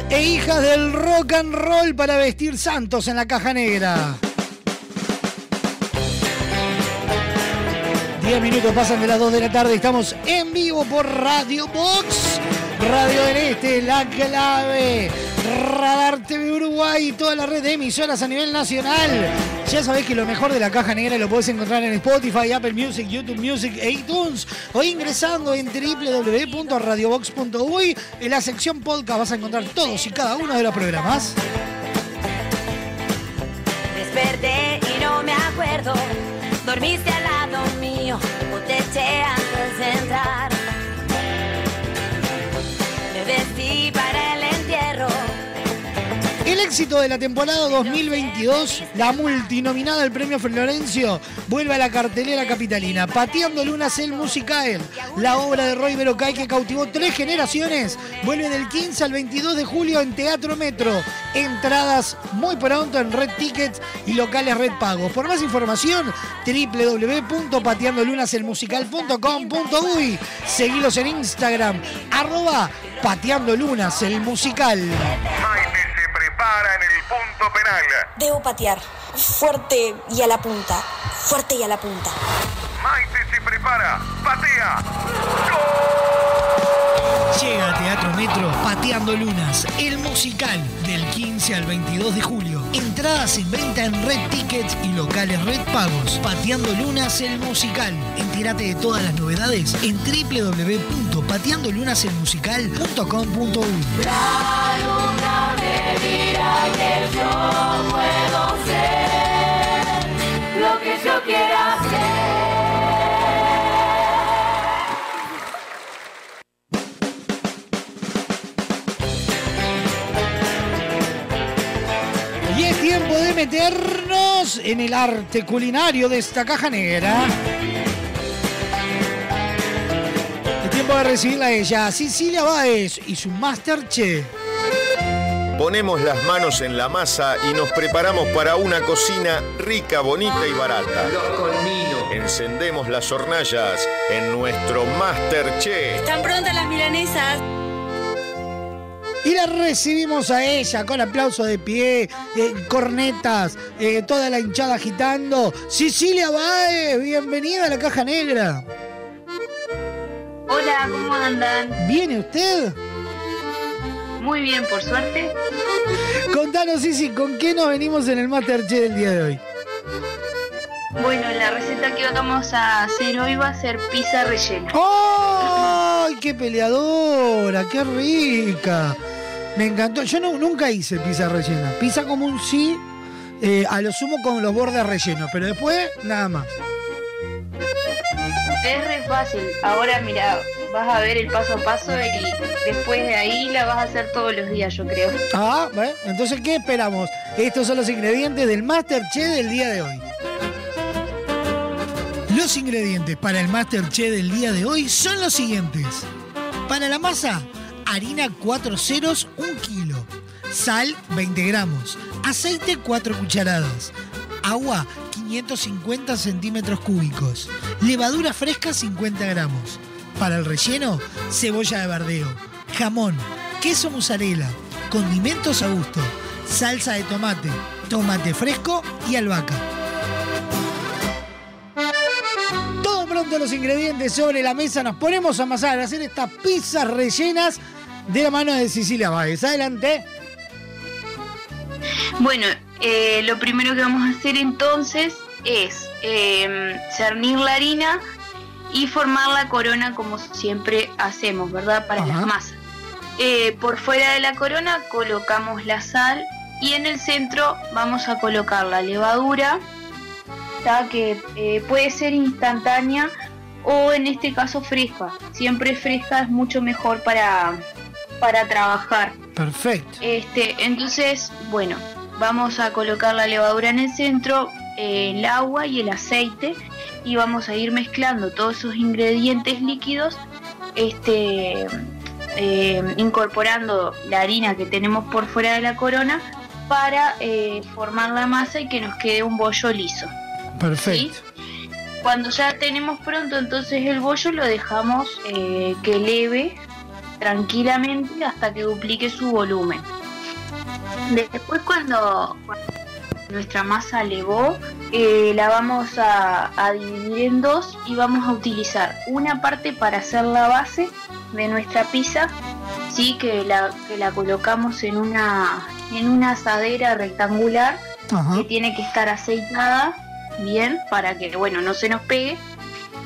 E hijas del rock and roll para vestir santos en la caja negra. 10 minutos pasan de las 2 de la tarde. Estamos en vivo por Radio Box, Radio del Este, La Clave, Radar TV Uruguay y toda la red de emisoras a nivel nacional. Ya sabés que lo mejor de la caja negra lo podés encontrar en Spotify, Apple Music, YouTube Music e iTunes o ingresando en www.radiobox.uy. En la sección podcast vas a encontrar todos y cada uno de los programas. Desperté y no me acuerdo. Dormiste al o éxito de la temporada 2022, la multinominada al premio Florencio vuelve a la cartelera capitalina. Pateando Lunas el musical, la obra de Roy Berocay que cautivó tres generaciones, vuelve del 15 al 22 de julio en Teatro Metro. Entradas muy pronto en Red Tickets y locales Red Pagos. Por más información, www.pateandolunaselmusical.com.uy. Seguilos en Instagram, arroba Pateando Lunas el musical. En el punto penal. Debo patear. Fuerte y a la punta. Fuerte y a la punta. Maite se prepara. Patea. Llega a Teatro Metro Pateando Lunas, el musical del 15 al 22 de julio. Entradas en venta en Red Tickets y locales Red Pagos. Pateando Lunas, el musical. Entérate de todas las novedades en www.pateandolunaselmusical.com.uy. La que yo puedo lo que yo quiera. De meternos en el arte culinario de esta caja negra. Es tiempo de recibirla a ella, Cecilia Báez y su Masterchef. Ponemos las manos en la masa y nos preparamos para una cocina rica, bonita y barata. Encendemos las hornallas en nuestro Masterchef. ¿Están prontas las milanesas? Y la recibimos a ella con aplauso de pie, eh, cornetas, eh, toda la hinchada agitando. Cecilia Baez, bienvenida a la caja negra. Hola, ¿cómo andan? ¿Viene usted? Muy bien, por suerte. Contanos, Cici, ¿con qué nos venimos en el Masterchef del día de hoy? Bueno, la receta que vamos a hacer hoy va a ser pizza rellena. ¡Ay, qué peleadora! ¡Qué rica! Me encantó. Yo no- nunca hice pizza rellena. Pizza como un sí, eh, a lo sumo con los bordes rellenos, pero después nada más. Es re fácil. Ahora mira, vas a ver el paso a paso y después de ahí la vas a hacer todos los días, yo creo. Ah, bueno, entonces, ¿qué esperamos? Estos son los ingredientes del Masterchef del día de hoy. Los ingredientes para el Masterchef del día de hoy son los siguientes. Para la masa, harina 4 ceros, 1 kilo. Sal, 20 gramos. Aceite, 4 cucharadas. Agua, 550 centímetros cúbicos. Levadura fresca, 50 gramos. Para el relleno, cebolla de verdeo, jamón, queso mozzarella, condimentos a gusto, salsa de tomate, tomate fresco y albahaca. Todo pronto los ingredientes sobre la mesa, nos ponemos a amasar, a hacer estas pizzas rellenas de la mano de Cecilia Báez. Adelante. Bueno, eh, lo primero que vamos a hacer entonces es eh, cernir la harina y formar la corona como siempre hacemos, ¿verdad? Para las masas. Eh, por fuera de la corona colocamos la sal y en el centro vamos a colocar la levadura, que eh, puede ser instantánea o en este caso fresca. Siempre fresca es mucho mejor para, para trabajar. Perfecto. Este, entonces, bueno, vamos a colocar la levadura en el centro, eh, el agua y el aceite y vamos a ir mezclando todos esos ingredientes líquidos, este, eh, incorporando la harina que tenemos por fuera de la corona para eh, formar la masa y que nos quede un bollo liso. Perfecto. Cuando ya tenemos pronto entonces el bollo lo dejamos eh, que eleve tranquilamente hasta que duplique su volumen. Después cuando, cuando nuestra masa elevó, eh, la vamos a, a dividir en dos y vamos a utilizar una parte para hacer la base de nuestra pizza, sí que la, que la colocamos en una, en una asadera rectangular que tiene que estar aceitada bien para que bueno no se nos pegue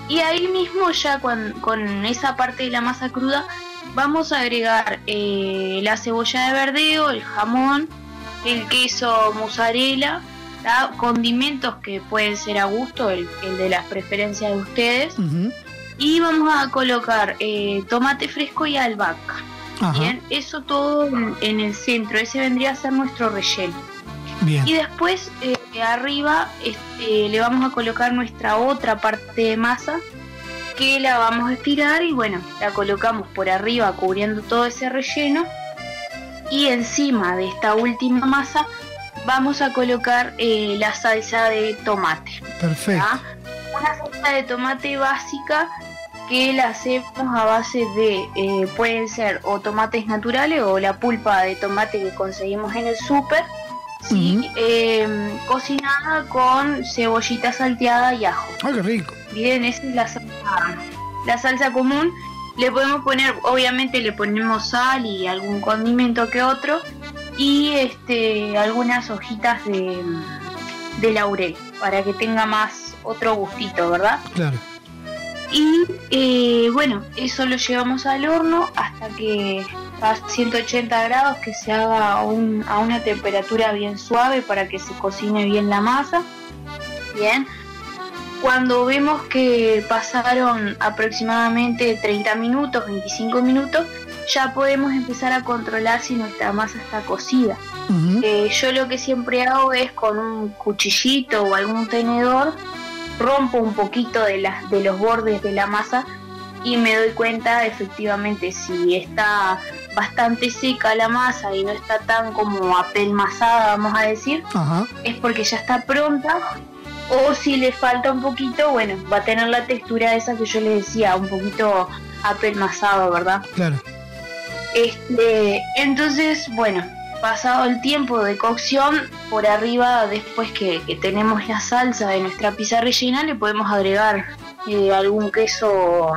y ahí mismo ya con, con esa parte de la masa cruda vamos a agregar eh, la cebolla de verdeo, el jamón, el queso mozzarella, ¿tá? condimentos que pueden ser a gusto, el, el de las preferencias de ustedes. Y vamos a colocar eh, tomate fresco y albahaca. Ajá. Bien, eso todo en, en el centro, ese vendría a ser nuestro relleno. Bien. Y después eh, arriba este, le vamos a colocar nuestra otra parte de masa que la vamos a estirar y bueno, la colocamos por arriba cubriendo todo ese relleno y encima de esta última masa vamos a colocar eh, la salsa de tomate. Perfecto. Una salsa de tomate básica que la hacemos a base de, eh, pueden ser o tomates naturales o la pulpa de tomate que conseguimos en el súper, ¿sí? Eh, cocinada con cebollita salteada y ajo. ¡Ay, qué rico! Bien, esa es la salsa, la salsa común. Le podemos poner, obviamente le ponemos sal y algún condimento que otro y este algunas hojitas de, de laurel para que tenga más otro gustito, ¿verdad? Claro. Y eh, bueno, eso lo llevamos al horno hasta que a 180 grados que se haga a un- a una temperatura bien suave para que se cocine bien la masa. Bien. Cuando vemos que pasaron aproximadamente 30 minutos, 25 minutos, ya podemos empezar a controlar si nuestra masa está cocida. Eh, yo lo que siempre hago es con un cuchillito o algún tenedor rompo un poquito de, las de los bordes de la masa y me doy cuenta efectivamente si está bastante seca la masa y no está tan como apelmazada, vamos a decir, Ajá. es porque ya está pronta. O si le falta un poquito, bueno, va a tener la textura esa que yo les decía, un poquito apelmazado, ¿verdad? Claro. Este, entonces, bueno, pasado el tiempo de cocción, por arriba, después que, que tenemos la salsa de nuestra pizza rellena, le podemos agregar eh, algún queso,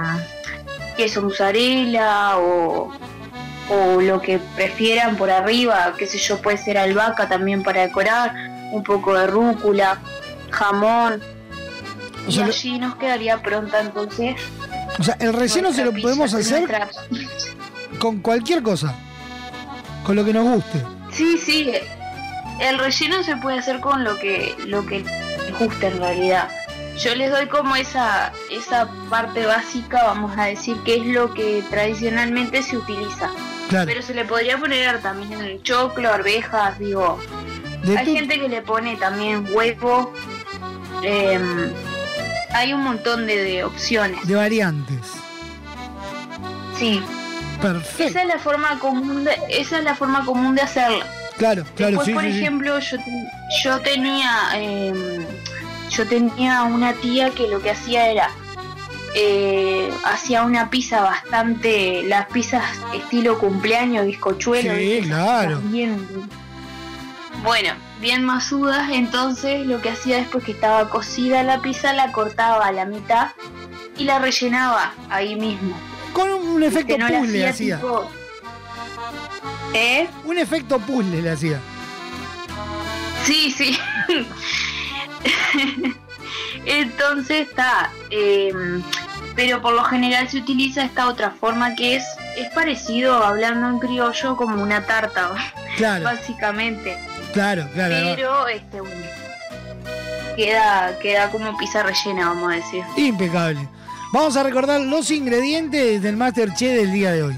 queso mozzarella o, o lo que prefieran por arriba, qué sé yo, puede ser albahaca también para decorar, un poco de rúcula, jamón. O sea, y allí nos quedaría pronta entonces. O sea, el relleno se lo podemos hacer nuestra- (laughs) con cualquier cosa. Con lo que nos guste. Sí, sí. El relleno se puede hacer con lo que lo que guste en realidad. Yo les doy como esa esa parte básica, vamos a decir, que es lo que tradicionalmente se utiliza. Claro. Pero se le podría poner también el choclo, arvejas, digo. De hay gente que le pone también huevo. em, hay un montón de, de opciones. De variantes. Sí. Perfecto. Esa es la forma común de, esa es la forma común de hacerla. Claro, claro, Después, sí, por sí, sí. ejemplo, yo, yo tenía eh, yo tenía una tía que lo que hacía era eh, hacía una pizza bastante las pizzas estilo cumpleaños bizcochuelo Sí, claro. bien bueno bien masudas entonces lo que hacía después que estaba cocida la pizza la cortaba a la mitad y la rellenaba ahí mismo Con un, un efecto no puzzle hacía. tipo- ¿Eh? Un efecto puzzle le hacía. Sí, sí. (laughs) Entonces está. eh, pero por lo general se utiliza esta otra forma que es, es parecido, hablando en criollo, como una tarta, (laughs) Claro, básicamente. claro, claro. Pero este bueno, queda, queda como pizza rellena, vamos a decir. Impecable. Vamos a recordar los ingredientes del Masterchef del día de hoy.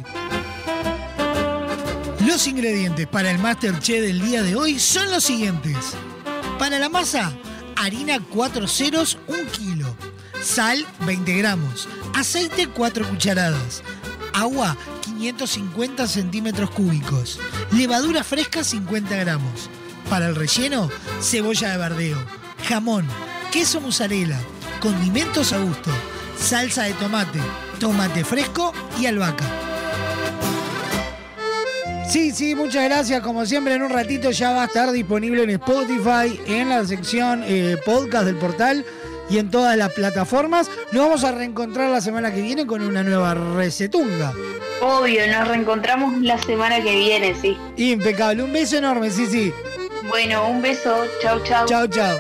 Los ingredientes para el Masterchef del día de hoy son los siguientes. Para la masa, harina 4 ceros, 1 kilo. Sal, 20 gramos. Aceite, 4 cucharadas. Agua, 550 centímetros cúbicos. Levadura fresca, 50 gramos. Para el relleno, cebolla de verdeo, jamón, queso mozzarella, condimentos a gusto, salsa de tomate, tomate fresco y albahaca. Sí, sí, muchas gracias. Como siempre, en un ratito ya va a estar disponible en Spotify, en la sección eh, podcast del portal y en todas las plataformas. Nos vamos a reencontrar la semana que viene con una nueva recetunga. Obvio, nos reencontramos la semana que viene, sí. Impecable. Un beso enorme, sí, sí. Bueno, un beso. Chau, chau. Chao, chao.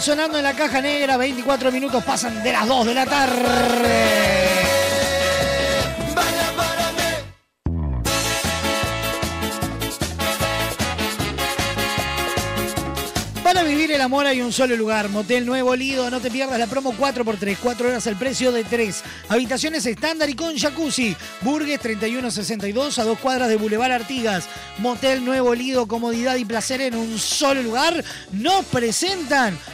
Sonando en la caja negra, 24 minutos pasan de las 2 de la tarde. Para vivir el amor hay un solo lugar, Motel Nuevo Lido, no te pierdas la promo 4x3, 4 horas al precio de 3. Habitaciones estándar y con jacuzzi. Burgues 3162 a dos cuadras de Boulevard Artigas. Motel Nuevo Lido, comodidad y placer en un solo lugar. Nos presentan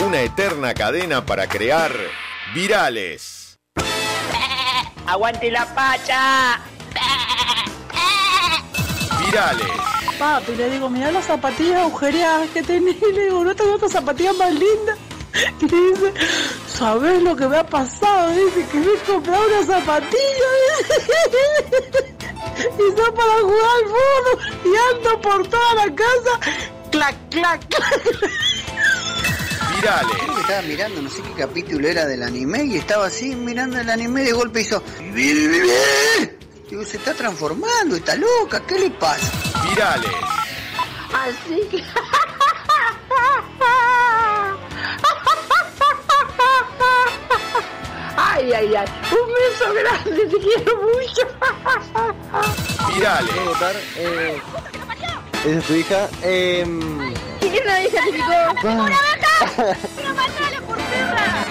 Una eterna cadena para crear virales. ¡Aguante la pacha! Virales. Papi, le digo, mira las zapatillas agujereadas que tenés. Y (laughs) le digo, no tengo otras zapatillas más lindas. (laughs) Y le dice, ¿sabes lo que me ha pasado? Dice que me he comprado una zapatilla. dice. (laughs) Y son para jugar al fútbol. Y ando por toda la casa. Clac, clac, clac. Virales. Creo que estaba mirando, no sé qué capítulo era del anime y estaba así mirando el anime y de golpe hizo. Digo, se está transformando, está loca, ¿qué le pasa? Virales. Así que. Ay, ay, ay. Un beso grande, te quiero mucho. Virales. ¿Puedo votar? Eh, ¿Esa es tu hija? Eh, ¿Quién la identificó? Ah. ¡Pero por perra!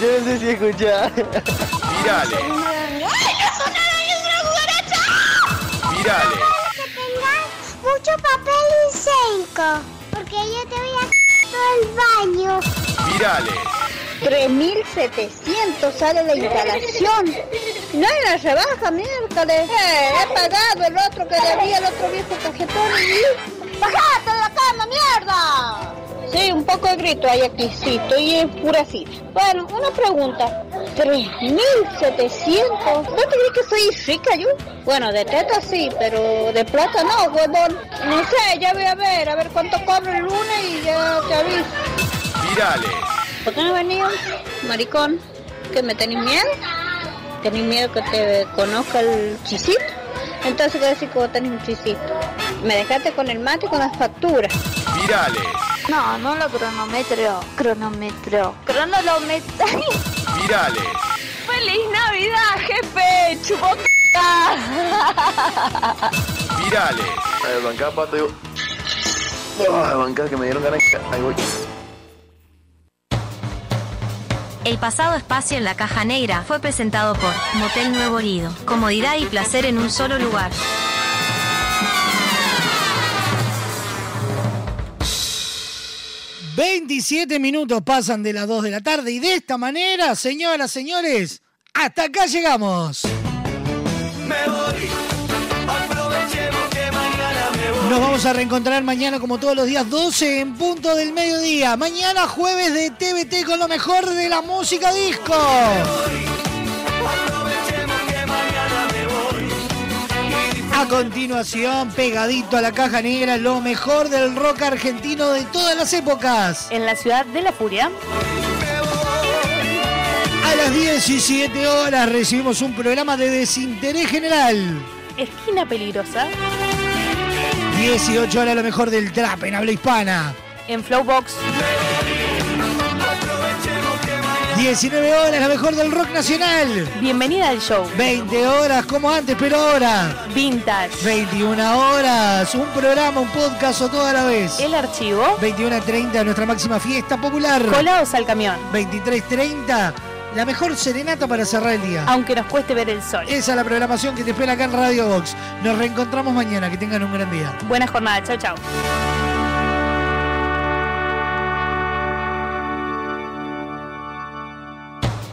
yo no sé si escuchás. Virales. ¡Ay, no es una araña, es una cucaracha! Virales. que tengas mucho papel higiénico, porque yo te voy a todo el baño. Virales. 3.700 sale la instalación. No hay una rebaja, miércoles. Eh, he pagado el otro que debía, el otro viejo cajetón y... ¡Bajate de la cama, mierda! Sí, un poco de grito hay aquí, sí, estoy enfurecida. Bueno, una pregunta. ¿3.700? ¿Vos te crees que soy rica yo? Bueno, de teta sí, pero de plata no, huevón. No sé, ya voy a ver, a ver cuánto cobro el lunes y ya te aviso. Virales. ¿Por qué no venía, maricón? ¿Que me tenés miedo? ¿Tenés miedo que te conozca el chisito? Entonces, ¿qué decir que vos tenés un chisito? Me dejaste con el mate y con las facturas. Virales. No, no lo cronometro. Cronometro. Cronolometro. Virales. ¡Feliz Navidad, jefe! ¡Chupota! Virales. A ver, bancá, pato, yo. Oh, bancá, que me dieron ganas. Ahí voy. El pasado espacio en la caja negra fue presentado por Motel Nuevo Lido. Comodidad y placer en un solo lugar. ...27 minutos pasan de las 2 de la tarde... ...y de esta manera, señoras, señores... ...hasta acá llegamos. Nos vamos a reencontrar mañana como todos los días 12 en punto del mediodía. Mañana jueves de TVT con lo mejor de la música disco. A continuación, pegadito a la caja negra, lo mejor del rock argentino de todas las épocas. En la ciudad de la furia. A las 17 horas recibimos un programa de desinterés general. Esquina peligrosa. 18 horas lo mejor del trap en habla hispana. En Flowbox. 19 horas, la mejor del rock nacional. Bienvenida al show. 20 horas, como antes, pero ahora. Vintage. 21 horas, un programa, un podcast o toda la vez. El archivo. 21.30, nuestra máxima fiesta popular. Colados al camión. 23.30, la mejor serenata para cerrar el día. Aunque nos cueste ver el sol. Esa es la programación que te espera acá en Radio Box. Nos reencontramos mañana, que tengan un gran día. Buena jornada. Chau, chau.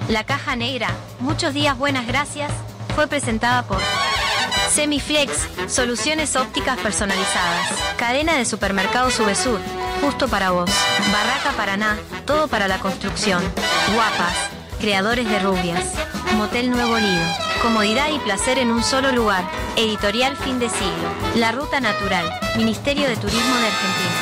La caja negra, muchos días buenas gracias, fue presentada por Semiflex, soluciones ópticas personalizadas. Cadena de supermercados Subesur, justo para vos. Barraca Paraná, todo para la construcción. Guapas, creadores de rubias. Motel Nuevo Lido, comodidad y placer en un solo lugar. Editorial Fin de Siglo. La Ruta Natural, Ministerio de Turismo de Argentina.